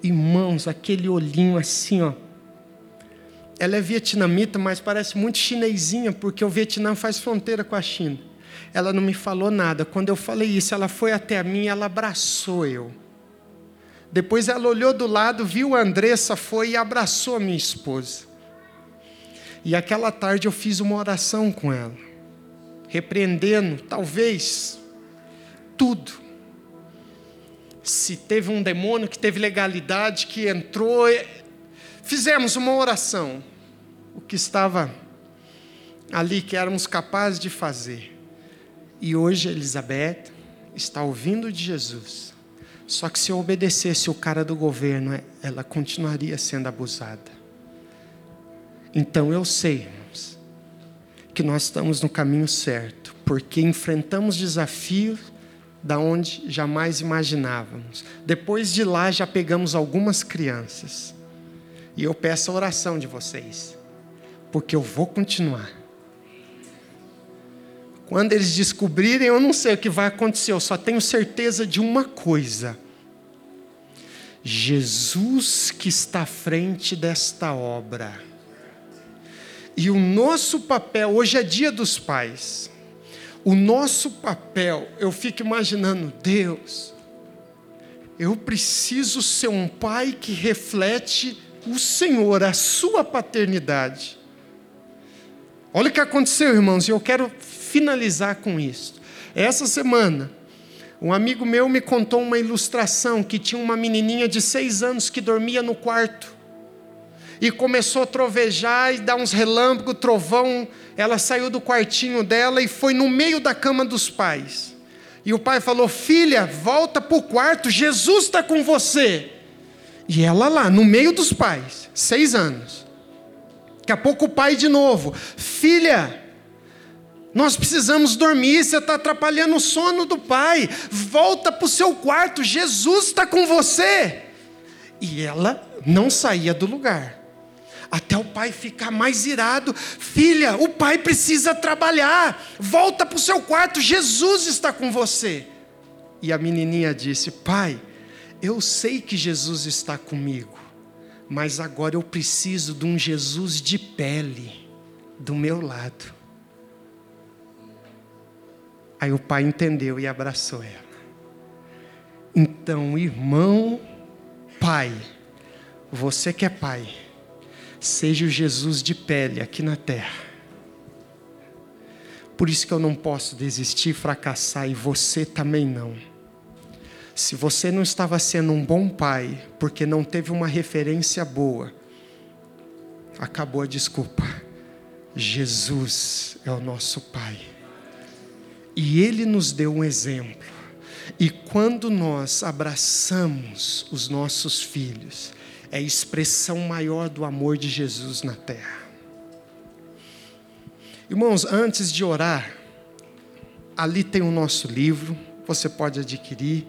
Irmãos, aquele olhinho assim, ó. Ela é vietnamita, mas parece muito chinesinha, porque o Vietnã faz fronteira com a China. Ela não me falou nada. Quando eu falei isso, ela foi até mim ela abraçou eu. Depois ela olhou do lado, viu a Andressa, foi e abraçou a minha esposa. E aquela tarde eu fiz uma oração com ela, repreendendo, talvez, tudo. Se teve um demônio que teve legalidade, que entrou, fizemos uma oração. O que estava ali que éramos capazes de fazer. E hoje Elizabeth está ouvindo de Jesus só que se eu obedecesse o cara do governo, ela continuaria sendo abusada. Então eu sei, irmãos, que nós estamos no caminho certo, porque enfrentamos desafios da onde jamais imaginávamos. Depois de lá já pegamos algumas crianças. E eu peço a oração de vocês, porque eu vou continuar. Quando eles descobrirem, eu não sei o que vai acontecer, eu só tenho certeza de uma coisa. Jesus que está à frente desta obra. E o nosso papel, hoje é dia dos pais. O nosso papel, eu fico imaginando, Deus, eu preciso ser um pai que reflete o Senhor, a sua paternidade. Olha o que aconteceu, irmãos, e eu quero finalizar com isso. Essa semana, um amigo meu me contou uma ilustração que tinha uma menininha de seis anos que dormia no quarto. E começou a trovejar e dar uns relâmpagos, trovão. Ela saiu do quartinho dela e foi no meio da cama dos pais. E o pai falou: Filha, volta para o quarto, Jesus está com você. E ela lá, no meio dos pais, seis anos. Daqui a pouco o pai de novo: Filha, nós precisamos dormir, você está atrapalhando o sono do pai. Volta para o seu quarto, Jesus está com você. E ela não saía do lugar. Até o pai ficar mais irado. Filha, o pai precisa trabalhar. Volta para o seu quarto, Jesus está com você. E a menininha disse: Pai, eu sei que Jesus está comigo, mas agora eu preciso de um Jesus de pele do meu lado. Aí o pai entendeu e abraçou ela. Então, irmão, pai, você que é pai, seja o Jesus de pele aqui na terra. Por isso que eu não posso desistir, fracassar e você também não. Se você não estava sendo um bom pai porque não teve uma referência boa, acabou a desculpa. Jesus é o nosso pai. E ele nos deu um exemplo. E quando nós abraçamos os nossos filhos, é a expressão maior do amor de Jesus na terra. Irmãos, antes de orar, ali tem o nosso livro, você pode adquirir.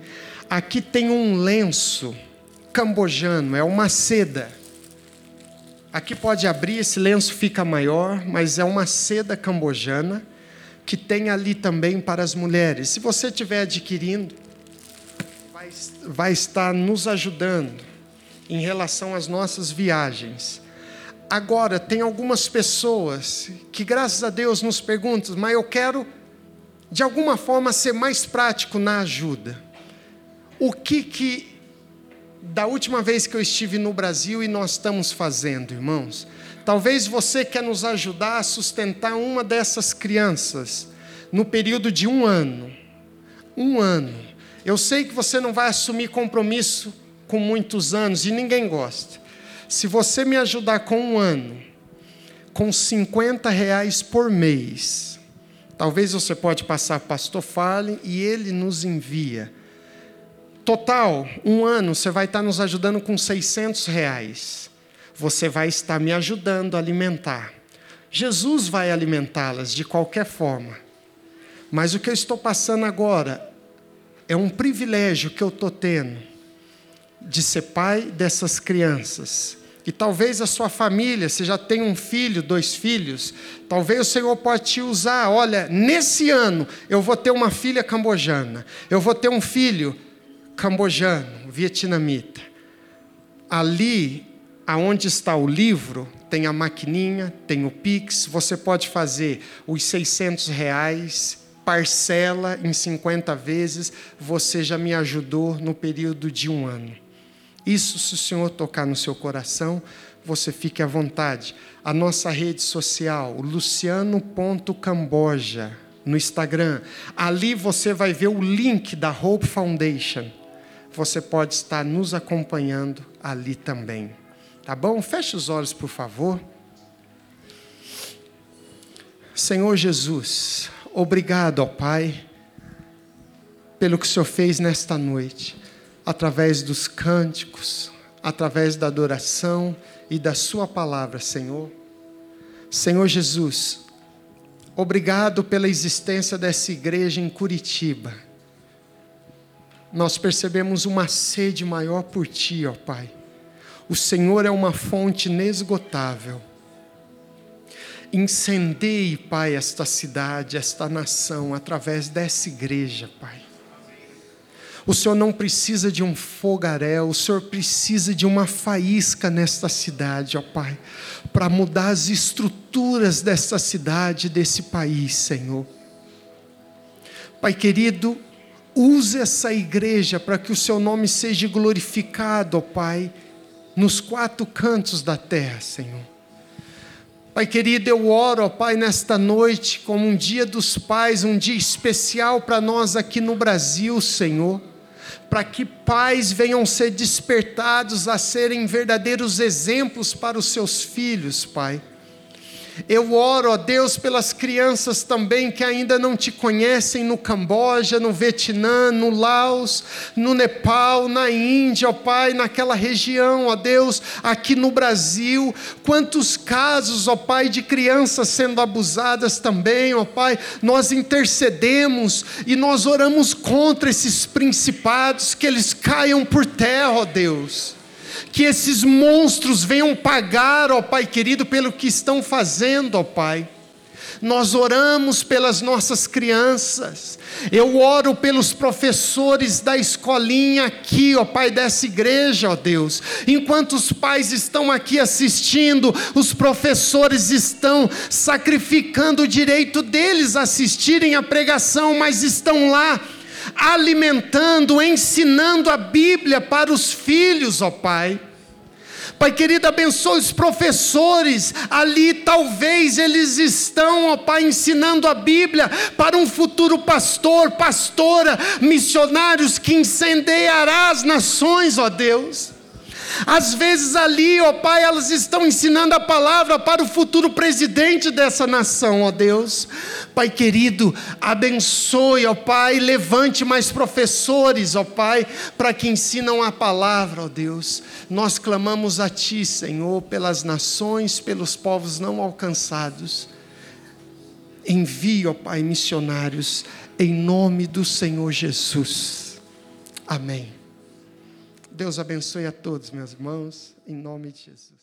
Aqui tem um lenço cambojano, é uma seda. Aqui pode abrir, esse lenço fica maior, mas é uma seda cambojana que tem ali também para as mulheres. Se você estiver adquirindo, vai, vai estar nos ajudando em relação às nossas viagens. Agora, tem algumas pessoas que, graças a Deus, nos perguntam, mas eu quero, de alguma forma, ser mais prático na ajuda. O que que, da última vez que eu estive no Brasil e nós estamos fazendo, irmãos? Talvez você quer nos ajudar a sustentar uma dessas crianças no período de um ano. Um ano. Eu sei que você não vai assumir compromisso com muitos anos e ninguém gosta. Se você me ajudar com um ano, com 50 reais por mês, talvez você pode passar pastor Fale e ele nos envia. Total, um ano você vai estar nos ajudando com 600 reais você vai estar me ajudando a alimentar. Jesus vai alimentá-las de qualquer forma. Mas o que eu estou passando agora é um privilégio que eu estou tendo de ser pai dessas crianças. E talvez a sua família, você já tem um filho, dois filhos, talvez o Senhor pode te usar. Olha, nesse ano eu vou ter uma filha cambojana, eu vou ter um filho cambojano, vietnamita. Ali aonde está o livro, tem a maquininha, tem o Pix, você pode fazer os 600 reais, parcela em 50 vezes, você já me ajudou no período de um ano. Isso, se o Senhor tocar no seu coração, você fique à vontade. A nossa rede social, luciano.camboja, no Instagram. Ali você vai ver o link da Hope Foundation. Você pode estar nos acompanhando ali também. Tá bom? Feche os olhos, por favor. Senhor Jesus, obrigado, ó Pai, pelo que o Senhor fez nesta noite, através dos cânticos, através da adoração e da Sua palavra, Senhor. Senhor Jesus, obrigado pela existência dessa igreja em Curitiba. Nós percebemos uma sede maior por Ti, ó Pai o Senhor é uma fonte inesgotável. Incendeie, Pai, esta cidade, esta nação, através dessa igreja, Pai. O Senhor não precisa de um fogaréu, o Senhor precisa de uma faísca nesta cidade, ó Pai, para mudar as estruturas desta cidade, desse país, Senhor. Pai querido, use essa igreja para que o Seu nome seja glorificado, ó Pai nos quatro cantos da terra, Senhor. Pai querido, eu oro, ó Pai, nesta noite, como um dia dos pais, um dia especial para nós aqui no Brasil, Senhor, para que pais venham ser despertados a serem verdadeiros exemplos para os seus filhos, Pai. Eu oro, ó Deus, pelas crianças também que ainda não te conhecem no Camboja, no Vietnã, no Laos, no Nepal, na Índia, ó Pai, naquela região, ó Deus, aqui no Brasil. Quantos casos, ó Pai, de crianças sendo abusadas também, ó Pai. Nós intercedemos e nós oramos contra esses principados, que eles caiam por terra, ó Deus que esses monstros venham pagar, ó Pai querido, pelo que estão fazendo, ó Pai. Nós oramos pelas nossas crianças, eu oro pelos professores da escolinha aqui, ó Pai, dessa igreja, ó Deus. Enquanto os pais estão aqui assistindo, os professores estão sacrificando o direito deles assistirem a pregação, mas estão lá alimentando, ensinando a Bíblia para os filhos, ó Pai. Pai querido, abençoe os professores ali, talvez eles estão, ó Pai, ensinando a Bíblia para um futuro pastor, pastora, missionários que incendiará as nações, ó Deus. Às vezes ali, ó Pai, elas estão ensinando a palavra para o futuro presidente dessa nação, ó Deus. Pai querido, abençoe, ó Pai, levante mais professores, ó Pai, para que ensinam a palavra, ó Deus. Nós clamamos a Ti, Senhor, pelas nações, pelos povos não alcançados. Envie, ó Pai, missionários, em nome do Senhor Jesus. Amém. Deus abençoe a todos, meus irmãos, em nome de Jesus.